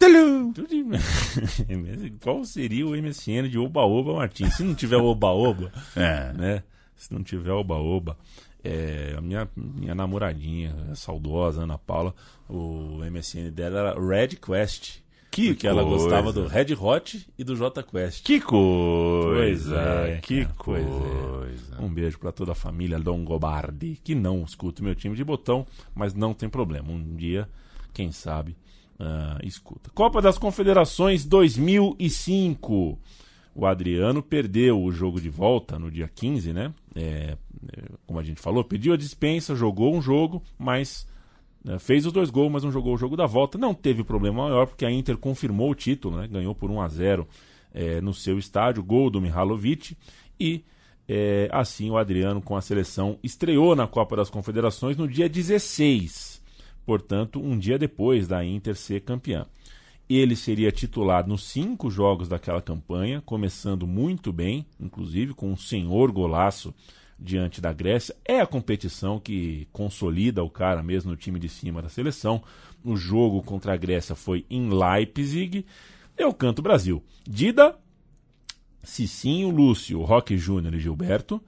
Qual seria o MSN de Oba Oba Martins? Se não tiver Oba Oba, É. né? Se não tiver Oba Oba, é, a minha, minha namoradinha, a saudosa Ana Paula, o MSN dela era Red Quest. Que porque ela coisa. gostava do Red Hot e do J Quest. Que coisa, é, que é. coisa. Um beijo pra toda a família Longobardi, que não escuta o meu time de botão, mas não tem problema. Um dia, quem sabe, ah, escuta. Copa das Confederações 2005. O Adriano perdeu o jogo de volta no dia 15, né? É, é, como a gente falou, pediu a dispensa, jogou um jogo, mas né, fez os dois gols, mas não jogou o jogo da volta. Não teve problema maior, porque a Inter confirmou o título, né? ganhou por 1 a 0 é, no seu estádio, gol do Mihalovic. E é, assim o Adriano, com a seleção, estreou na Copa das Confederações no dia 16, portanto, um dia depois da Inter ser campeã. Ele seria titular nos cinco jogos daquela campanha, começando muito bem, inclusive com um senhor golaço diante da Grécia. É a competição que consolida o cara mesmo no time de cima da seleção. O jogo contra a Grécia foi em Leipzig. Eu canto Brasil. Dida, Cicinho, Lúcio, Roque Júnior e Gilberto.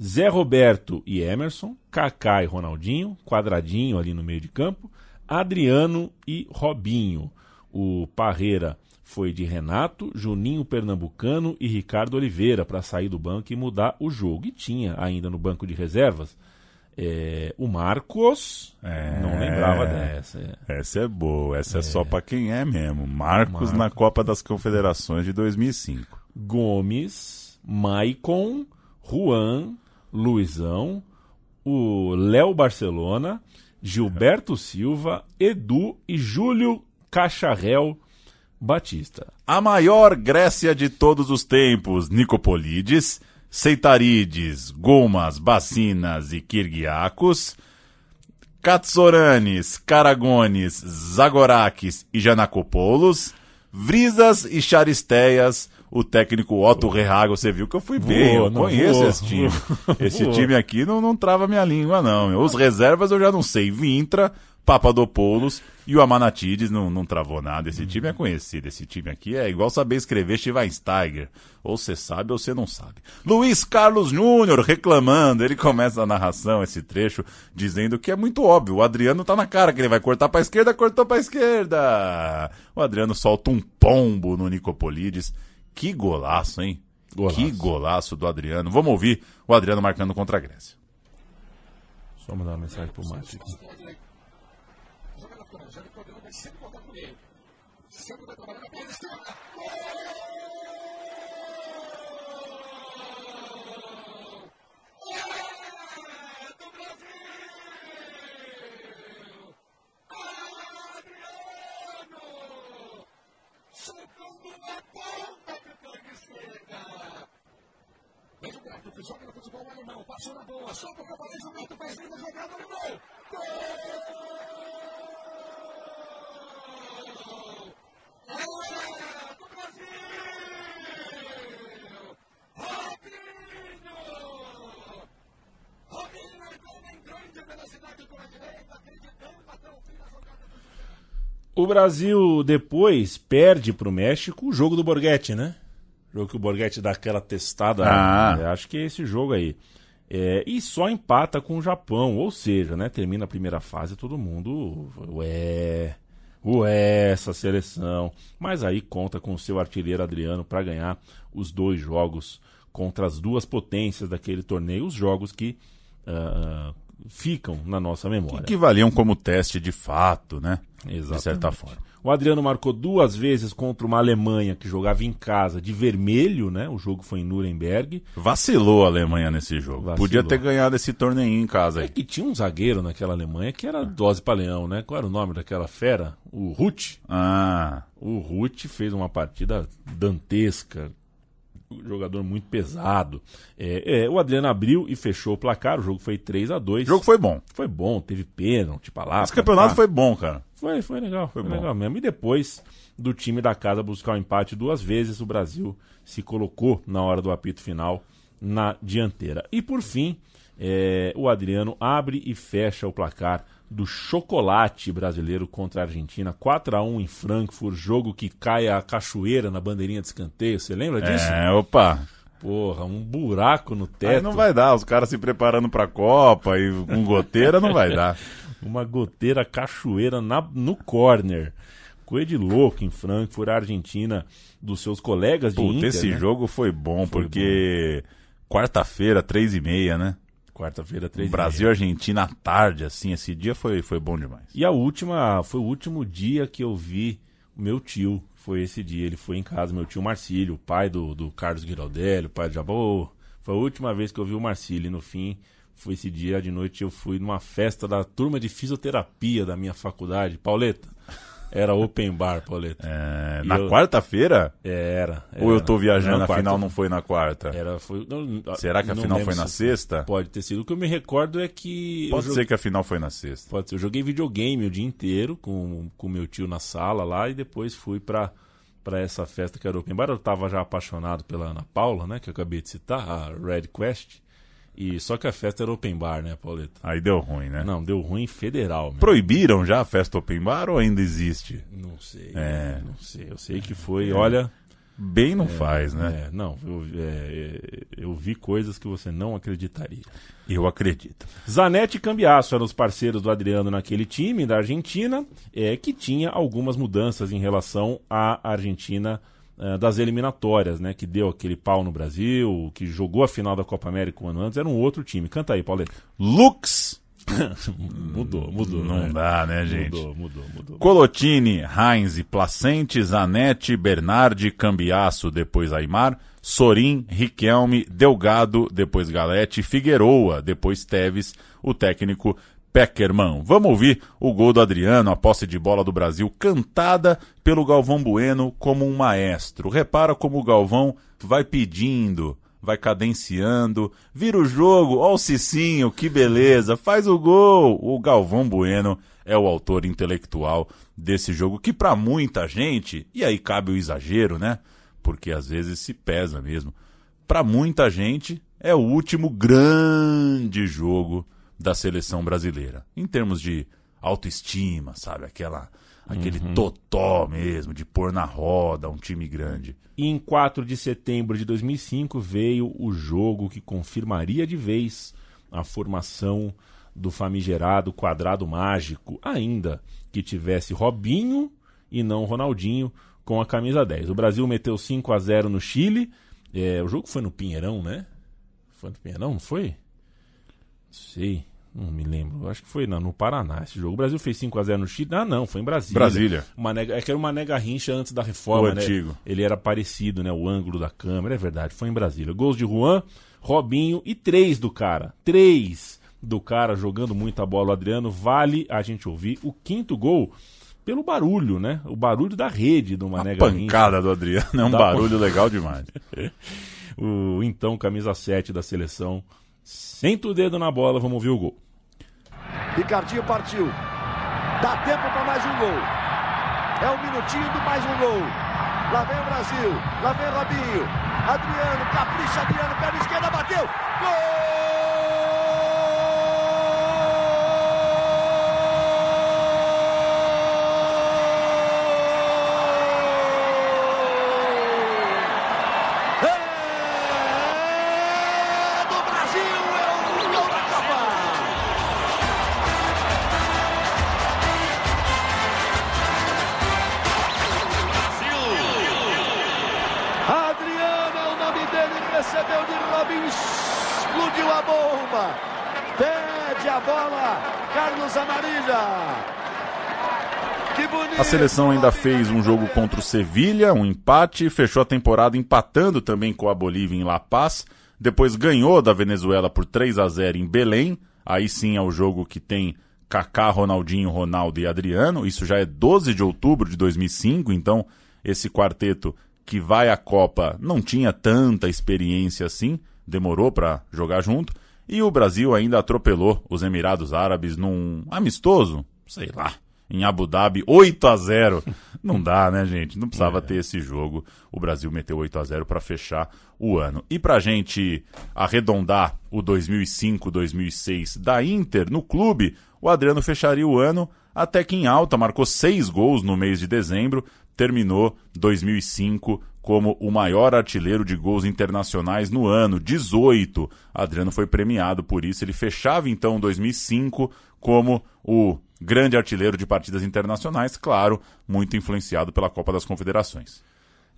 Zé Roberto e Emerson, Kaká e Ronaldinho, quadradinho ali no meio de campo, Adriano e Robinho. O Parreira foi de Renato, Juninho Pernambucano e Ricardo Oliveira para sair do banco e mudar o jogo. E tinha ainda no banco de reservas É, o Marcos, não lembrava dessa. é. Essa é boa, essa é, só pra quem é mesmo. Marcos na Copa das Confederações de 2005. Gomes, Maicon, Juan, Luizão, o Léo Barcelona, Gilberto Silva, Edu e Júlio Cacharel Batista. A maior Grécia de todos os tempos, Nicopolides, Seitarides, Gomas, Bacinas e Kirguiacos, Katsoranes, Caragones, Zagorakis e Janacopoulos, Vrisas e Charisteias, o técnico Otto Rehago, você viu que eu fui bem, eu não, conheço esse time. Esse time aqui não, não trava minha língua, não. Os reservas eu já não sei. Vintra, Papadopoulos e o Amanatides não, não travou nada. Esse time é conhecido. Esse time aqui é igual saber escrever Schweinsteiger. Ou você sabe ou você não sabe. Luiz Carlos Júnior reclamando. Ele começa a narração, esse trecho, dizendo que é muito óbvio. O Adriano tá na cara que ele vai cortar pra esquerda, cortou pra esquerda. O Adriano solta um pombo no Nicopolides. Que golaço, hein? Que golaço do Adriano. Vamos ouvir o Adriano marcando contra a Grécia. Só mandar uma mensagem pro Márcio. aqui. Joga no futebol alemão, passou na boa, solta pra bater, Gilberto faz linda jogada no gol. O Brasil depois perde pro México o jogo do Borghetti, né? O jogo que o Borghetti dá aquela testada. Ah. né? Acho que é esse jogo aí. É, e só empata com o Japão, ou seja, né? Termina a primeira fase todo mundo. Ué. Ué, essa seleção. Mas aí conta com o seu artilheiro Adriano para ganhar os dois jogos contra as duas potências daquele torneio, os jogos que ah, ficam na nossa memória. Que valiam como teste de fato, né? Exatamente. De certa forma. O Adriano marcou duas vezes contra uma Alemanha que jogava em casa de vermelho, né? O jogo foi em Nuremberg. Vacilou a Alemanha nesse jogo. Vacilou. Podia ter ganhado esse torneio em casa aí. É que tinha um zagueiro naquela Alemanha que era dose pra leão, né? Qual era o nome daquela fera? O Ruth. Ah. O Ruth fez uma partida dantesca. Jogador muito pesado. É, é, o Adriano abriu e fechou o placar. O jogo foi 3 a 2 O jogo foi bom. Foi bom, teve pênalti pra lá. Esse campeonato cá. foi bom, cara. Foi, foi legal, foi, Foi legal mesmo. E depois do time da casa buscar o empate duas vezes, o Brasil se colocou na hora do apito final na dianteira. E por fim, é, o Adriano abre e fecha o placar do chocolate brasileiro contra a Argentina. 4 a 1 em Frankfurt, jogo que cai a cachoeira na bandeirinha de escanteio. Você lembra disso? É, opa. Porra, um buraco no teto. Aí não vai dar, os caras se preparando pra Copa e com goteira não vai dar. Uma goteira cachoeira na, no corner. Coisa de louco em Frankfurt, a Argentina, dos seus colegas de Puta, Inter, esse né? jogo foi bom, Foi porque quarta-feira, três e meia, né? Quarta-feira, três Brasil e Argentina à tarde, assim, esse dia foi, foi bom demais. E a última, foi o último dia que eu vi o meu tio. Foi esse dia, ele foi em casa, meu tio Marcílio, o pai do, do Carlos Giraldelli, o pai do Jabô. Foi a última vez que eu vi o Marcílio. E no fim, foi esse dia de noite eu fui numa festa da turma de fisioterapia da minha faculdade. Pauleta. Era open bar, Pauleta. É, na eu- quarta-feira? Era, Ou eu era. tô viajando, Na afinal quarta. não foi na quarta? Era, foi, não, Será que a final foi na se- sexta? Pode ter sido. O que eu me recordo é que. Pode ser que a final foi na sexta. Pode ser. Eu joguei videogame o dia inteiro com o meu tio na sala lá e depois fui pra, pra essa festa que era Open Bar. Eu tava já apaixonado pela Ana Paula, né? Que eu acabei de citar, a Red Quest. E só que a festa era Open Bar, né, Pauleta? Aí deu ruim, né? Não, deu ruim federal. meu. Proibiram já a festa open bar ou ainda existe? Não sei. É. Não sei. Eu sei que foi, É. olha. Bem não É, faz, né? é, não, eu, é, eu vi coisas que você não acreditaria. Eu acredito. Zanetti e Cambiasso eram os parceiros do Adriano naquele time da Argentina, é, que tinha algumas mudanças em relação à Argentina das eliminatórias, né? Que deu aquele pau no Brasil, que jogou a final da Copa América um ano antes, era um outro time. Canta aí, Pauleta. Lux mudou, mudou. Não né? dá, né, gente? Mudou, mudou, mudou. Colotini, Heinz, Placente, Zanetti, Bernardi, Cambiasso, depois Aymar, Sorin, Riquelme, Delgado, depois Galete, Figueroa, depois Teves, o técnico Peckerman. Vamos ouvir o gol do Adriano, a posse de bola do Brasil, cantada pelo Galvão Bueno como um maestro. Repara como o Galvão vai pedindo, vai cadenciando, vira o jogo, ó o Cicinho, que beleza, faz o gol. O Galvão Bueno é o autor intelectual desse jogo, que para muita gente, e aí cabe o exagero, né? Porque às vezes se pesa mesmo. Para muita gente é o último grande jogo da seleção brasileira. Em termos de autoestima, sabe? Aquela, aquele Uhum. totó mesmo, de pôr na roda um time grande. E em 4 de setembro de 2005 veio o jogo que confirmaria de vez a formação do famigerado quadrado mágico, ainda que tivesse Robinho e não Ronaldinho com a camisa 10. O Brasil meteu 5 a 0 no Chile. É, o jogo foi no Pinheirão, né? Foi no Pinheirão, não foi? Sei, não me lembro. Acho que foi não, no Paraná esse jogo. O Brasil fez 5 a 0 no Chile. Ah, não, foi em Brasília. Brasília. Uma nega, é que era uma nega rincha antes da reforma, O né? antigo. Ele era parecido, né? O ângulo da câmera, é verdade, foi em Brasília. Gols de Juan, Robinho e três do cara. Três do cara jogando muita bola. O Adriano, vale a gente ouvir o quinto gol pelo barulho, né? O barulho da rede do Mané Garrincha. Pancada do Adriano é um Dá barulho legal demais. o então camisa 7 da seleção. Senta o dedo na bola, vamos ouvir o gol. Ricardinho partiu. Dá tempo para mais um gol. É um minutinho do mais um gol. Lá vem o Brasil. Lá vem Robinho. Adriano, capricha Adriano, perna esquerda, bateu. É A seleção ainda fez um jogo contra o Sevilha, um empate, fechou a temporada empatando também com a Bolívia em La Paz, depois ganhou da Venezuela por 3 a 0 em Belém, aí sim é o jogo que tem Kaká, Ronaldinho, Ronaldo e Adriano, isso já é 12 de outubro de 2005, então esse quarteto que vai à Copa não tinha tanta experiência assim, demorou para jogar junto, e o Brasil ainda atropelou os Emirados Árabes num amistoso, sei lá, em Abu Dhabi, 8 a 0 Não dá, né, gente? Não precisava ter esse jogo. O Brasil meteu 8 a 0 para fechar o ano. E pra gente arredondar o 2005-2006 da Inter no clube, o Adriano fecharia o ano até que em alta, marcou seis gols no mês de dezembro, terminou 2005 como o maior artilheiro de gols internacionais no ano, 18. Adriano foi premiado por isso, ele fechava então 2005 como o grande artilheiro de partidas internacionais, claro, muito influenciado pela Copa das Confederações.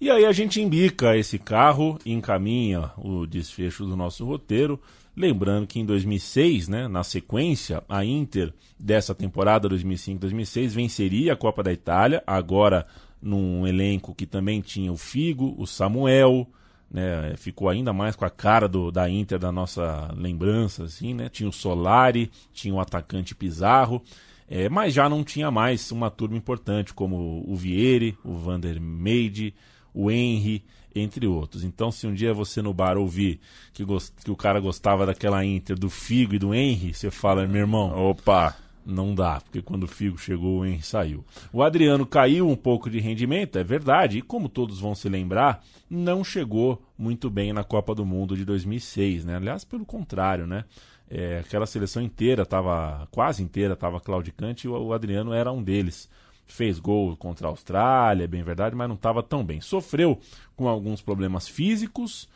E aí a gente embica esse carro e encaminha o desfecho do nosso roteiro. Lembrando que em 2006, né, na sequência, a Inter dessa temporada 2005-2006 venceria a Copa da Itália, agora num elenco que também tinha o Figo, o Samuel, né, ficou ainda mais com a cara do, da Inter da nossa lembrança, assim, né? Tinha o Solari, tinha o atacante Pizarro, é, mas já não tinha mais uma turma importante como o Vieri, o Vander Meide, o Henry, entre outros. Então, se um dia você no bar ouvir que, gos- que o cara gostava daquela Inter do Figo e do Henry, você fala, meu irmão, opa, não dá, porque quando o Figo chegou, o Henry saiu. O Adriano caiu um pouco de rendimento, é verdade, e como todos vão se lembrar, não chegou muito bem na Copa do Mundo de 2006, né? Aliás, pelo contrário, né? É, aquela seleção inteira estava, quase inteira, estava claudicante e o, o Adriano era um deles. Fez gol contra a Austrália, é bem verdade, mas não estava tão bem. Sofreu com alguns problemas físicos,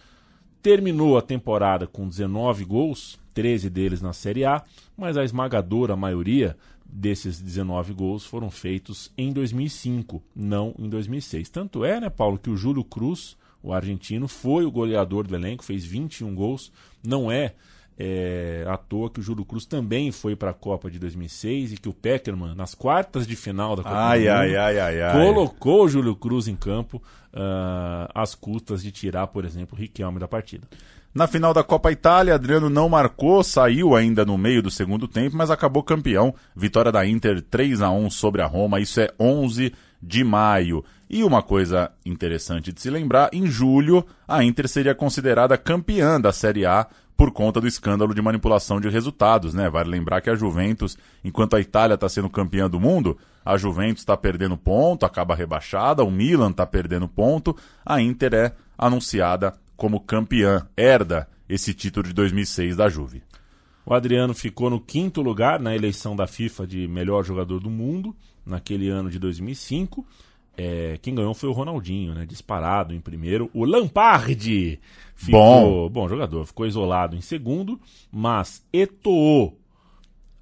terminou a temporada com 19 gols, 13 deles na Série A, mas a esmagadora maioria desses 19 gols foram feitos em 2005, não em 2006. Tanto é, né, Paulo, que o Júlio Cruz, o argentino, foi o goleador do elenco, fez 21 gols, não é, É, à toa que o Júlio Cruz também foi para a Copa de 2006 e que o Peckerman, nas quartas de final da Copa Ai, do Mundo, ai, ai, ai, colocou o Júlio Cruz em campo ah, às custas de tirar, por exemplo, o Riquelme da partida. Na final da Copa Itália, Adriano não marcou, saiu ainda no meio do segundo tempo, mas acabou campeão. Vitória da Inter 3 a 1 sobre a Roma, isso é 11 de maio. E uma coisa interessante de se lembrar, em julho a Inter seria considerada campeã da Série A por conta do escândalo de manipulação de resultados, né? Vale lembrar que a Juventus, enquanto a Itália está sendo campeã do mundo, a Juventus está perdendo ponto, acaba rebaixada, o Milan está perdendo ponto, a Inter é anunciada como campeã, herda esse título de 2006 da Juve. O Adriano ficou no quinto lugar na eleição da FIFA de melhor jogador do mundo, naquele ano de 2005. É, quem ganhou foi o Ronaldinho, né? Disparado em primeiro. O Lampard ficou. Bom. jogador, ficou isolado em segundo. Mas Eto'o,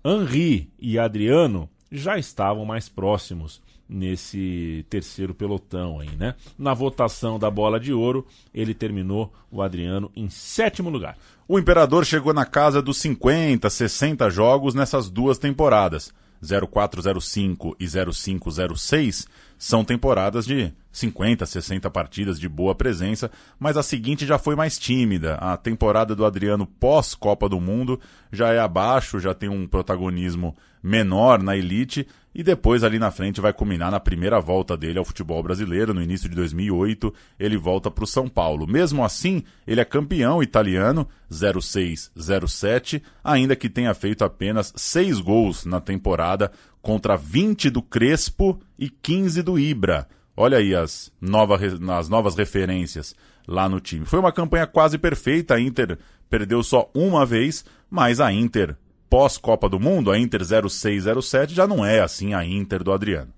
Henri e Adriano já estavam mais próximos nesse terceiro pelotão aí, né? Na votação da bola de ouro, ele terminou o Adriano em sétimo lugar. O Imperador chegou na casa dos 50, 60 jogos nessas duas temporadas. 0405 e 0506 são temporadas de 50, 60 partidas de boa presença, mas a seguinte já foi mais tímida. A temporada do Adriano pós Copa do Mundo já é abaixo, já tem um protagonismo menor na elite e depois ali na frente vai culminar na primeira volta dele ao futebol brasileiro, no início de 2008, ele volta para o São Paulo. Mesmo assim, ele é campeão italiano, 06-07, ainda que tenha feito apenas seis gols na temporada, contra 20 do Crespo e 15 do Ibra. Olha aí as, nova, as novas referências lá no time. Foi uma campanha quase perfeita, a Inter perdeu só uma vez, mas a Inter pós-Copa do Mundo, a Inter 0607, já não é assim a Inter do Adriano.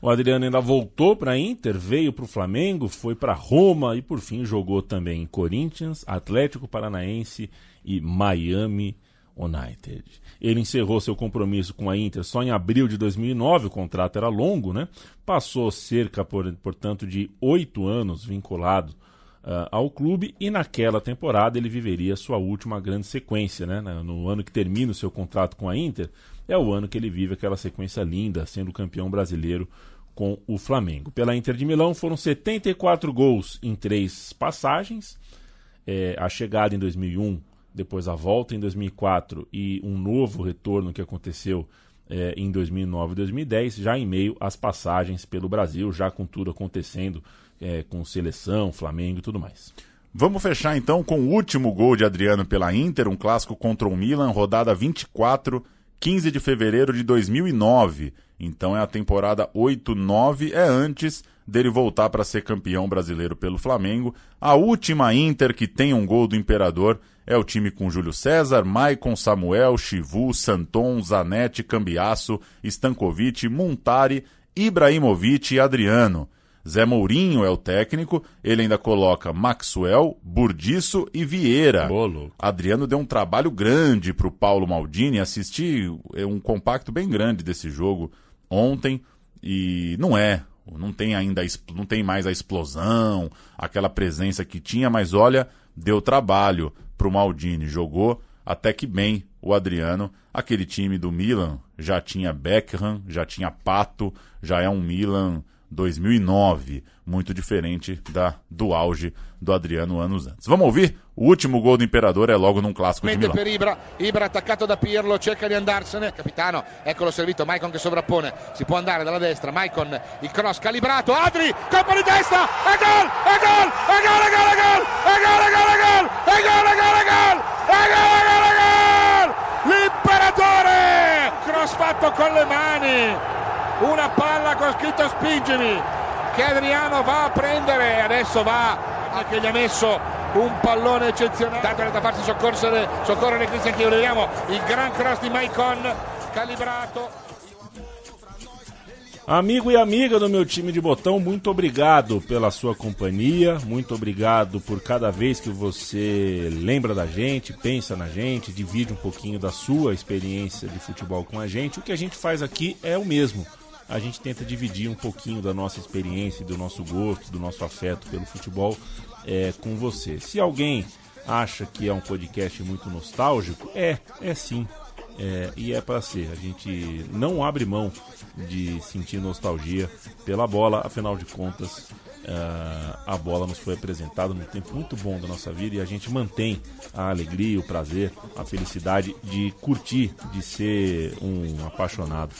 O Adriano ainda voltou para a Inter, veio para o Flamengo, foi para Roma e por fim jogou também em Corinthians, Atlético Paranaense e Miami United. Ele encerrou seu compromisso com a Inter só em abril de 2009, o contrato era longo, né? Passou cerca, por, portanto, de oito anos vinculado uh, ao clube e naquela temporada ele viveria sua última grande sequência, né? No ano que termina o seu contrato com a Inter, é o ano que ele vive aquela sequência linda, sendo campeão brasileiro com o Flamengo. Pela Inter de Milão foram 74 gols em três passagens. É, a chegada em 2001, depois a volta em 2004 e um novo retorno que aconteceu é, em 2009 e 2010, já em meio às passagens pelo Brasil, já com tudo acontecendo é, com seleção, Flamengo e tudo mais. Vamos fechar então com o último gol de Adriano pela Inter, um clássico contra o Milan, rodada 24, 15 de fevereiro de 2009. Então é a temporada 8-9, é antes dele voltar para ser campeão brasileiro pelo Flamengo. A última Inter que tem um gol do Imperador é o time com Júlio César, Maicon, Samuel, Chivu, Santon, Zanetti, Cambiasso, Stankovic, Montari, Ibrahimovic e Adriano. Zé Mourinho é o técnico, ele ainda coloca Maxwell, Burdiço e Vieira. Bolo. Adriano deu um trabalho grande para o Paulo Maldini, assisti é um compacto bem grande desse jogo ontem e não é, não tem ainda, não tem mais a explosão, aquela presença que tinha, mas olha, deu trabalho para o Maldini, jogou até que bem o Adriano. Aquele time do Milan já tinha Beckham, já tinha Pato, já é um Milan 2009, muito diferente da do auge do Adriano anos antes. Vamos ouvir? O último gol do Imperador è logo num classico di Milano. per Ibra, Ibra attaccato da Pirlo, cerca di andarsene, capitano, eccolo servito, Maicon che sovrappone, si può andare dalla destra, Maicon, il cross calibrato, Adri, colpo di testa, e gol, e gol, e gol, e gol, e gol, e gol, e gol, e gol, e gol, e gol, e gol, e gol, e gol, e gol, l'Imperatore, cross fatto con le mani, una palla con scritto spingimi, che Adriano va a prendere, adesso va che gli ha messo un pallone eccezionale, tanto da farsi soccorrere, soccorrere Cristian Chievo, vediamo il gran cross di Maicon, calibrato. Amigo e amiga do meu time de botão, muito obrigado pela sua companhia, muito obrigado por cada vez que você lembra da gente, pensa na gente, divide um pouquinho da sua experiência de futebol com a gente. O que a gente faz aqui é o mesmo. A gente tenta dividir um pouquinho da nossa experiência, do nosso gosto, do nosso afeto pelo futebol é, com você. Se alguém acha que é um podcast muito nostálgico, é, é sim. É, e é para ser. A gente não abre mão de sentir nostalgia pela bola, afinal de contas, uh, a bola nos foi apresentada num tempo muito bom da nossa vida e a gente mantém a alegria, o prazer, a felicidade de curtir, de ser um apaixonado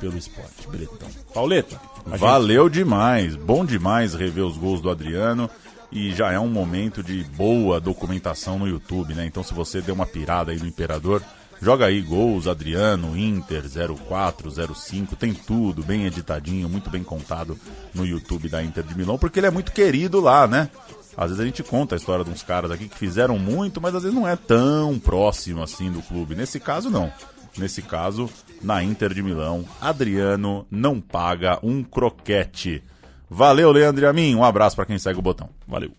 pelo esporte bretão. Pauleta, Valeu demais, bom demais rever os gols do Adriano e já é um momento de boa documentação no YouTube, né? Então se você deu uma pirada aí no Imperador, joga aí gols Adriano, Inter 04, 05, tem tudo bem editadinho, muito bem contado no YouTube da Inter de Milão, porque ele é muito querido lá, né? Às vezes a gente conta a história de uns caras aqui que fizeram muito, mas às vezes não é tão próximo assim do clube. Nesse caso não. Nesse caso, na Inter de Milão, Adriano não paga um croquete. Valeu, Leandro e a mim. Um abraço para quem segue o botão. Valeu.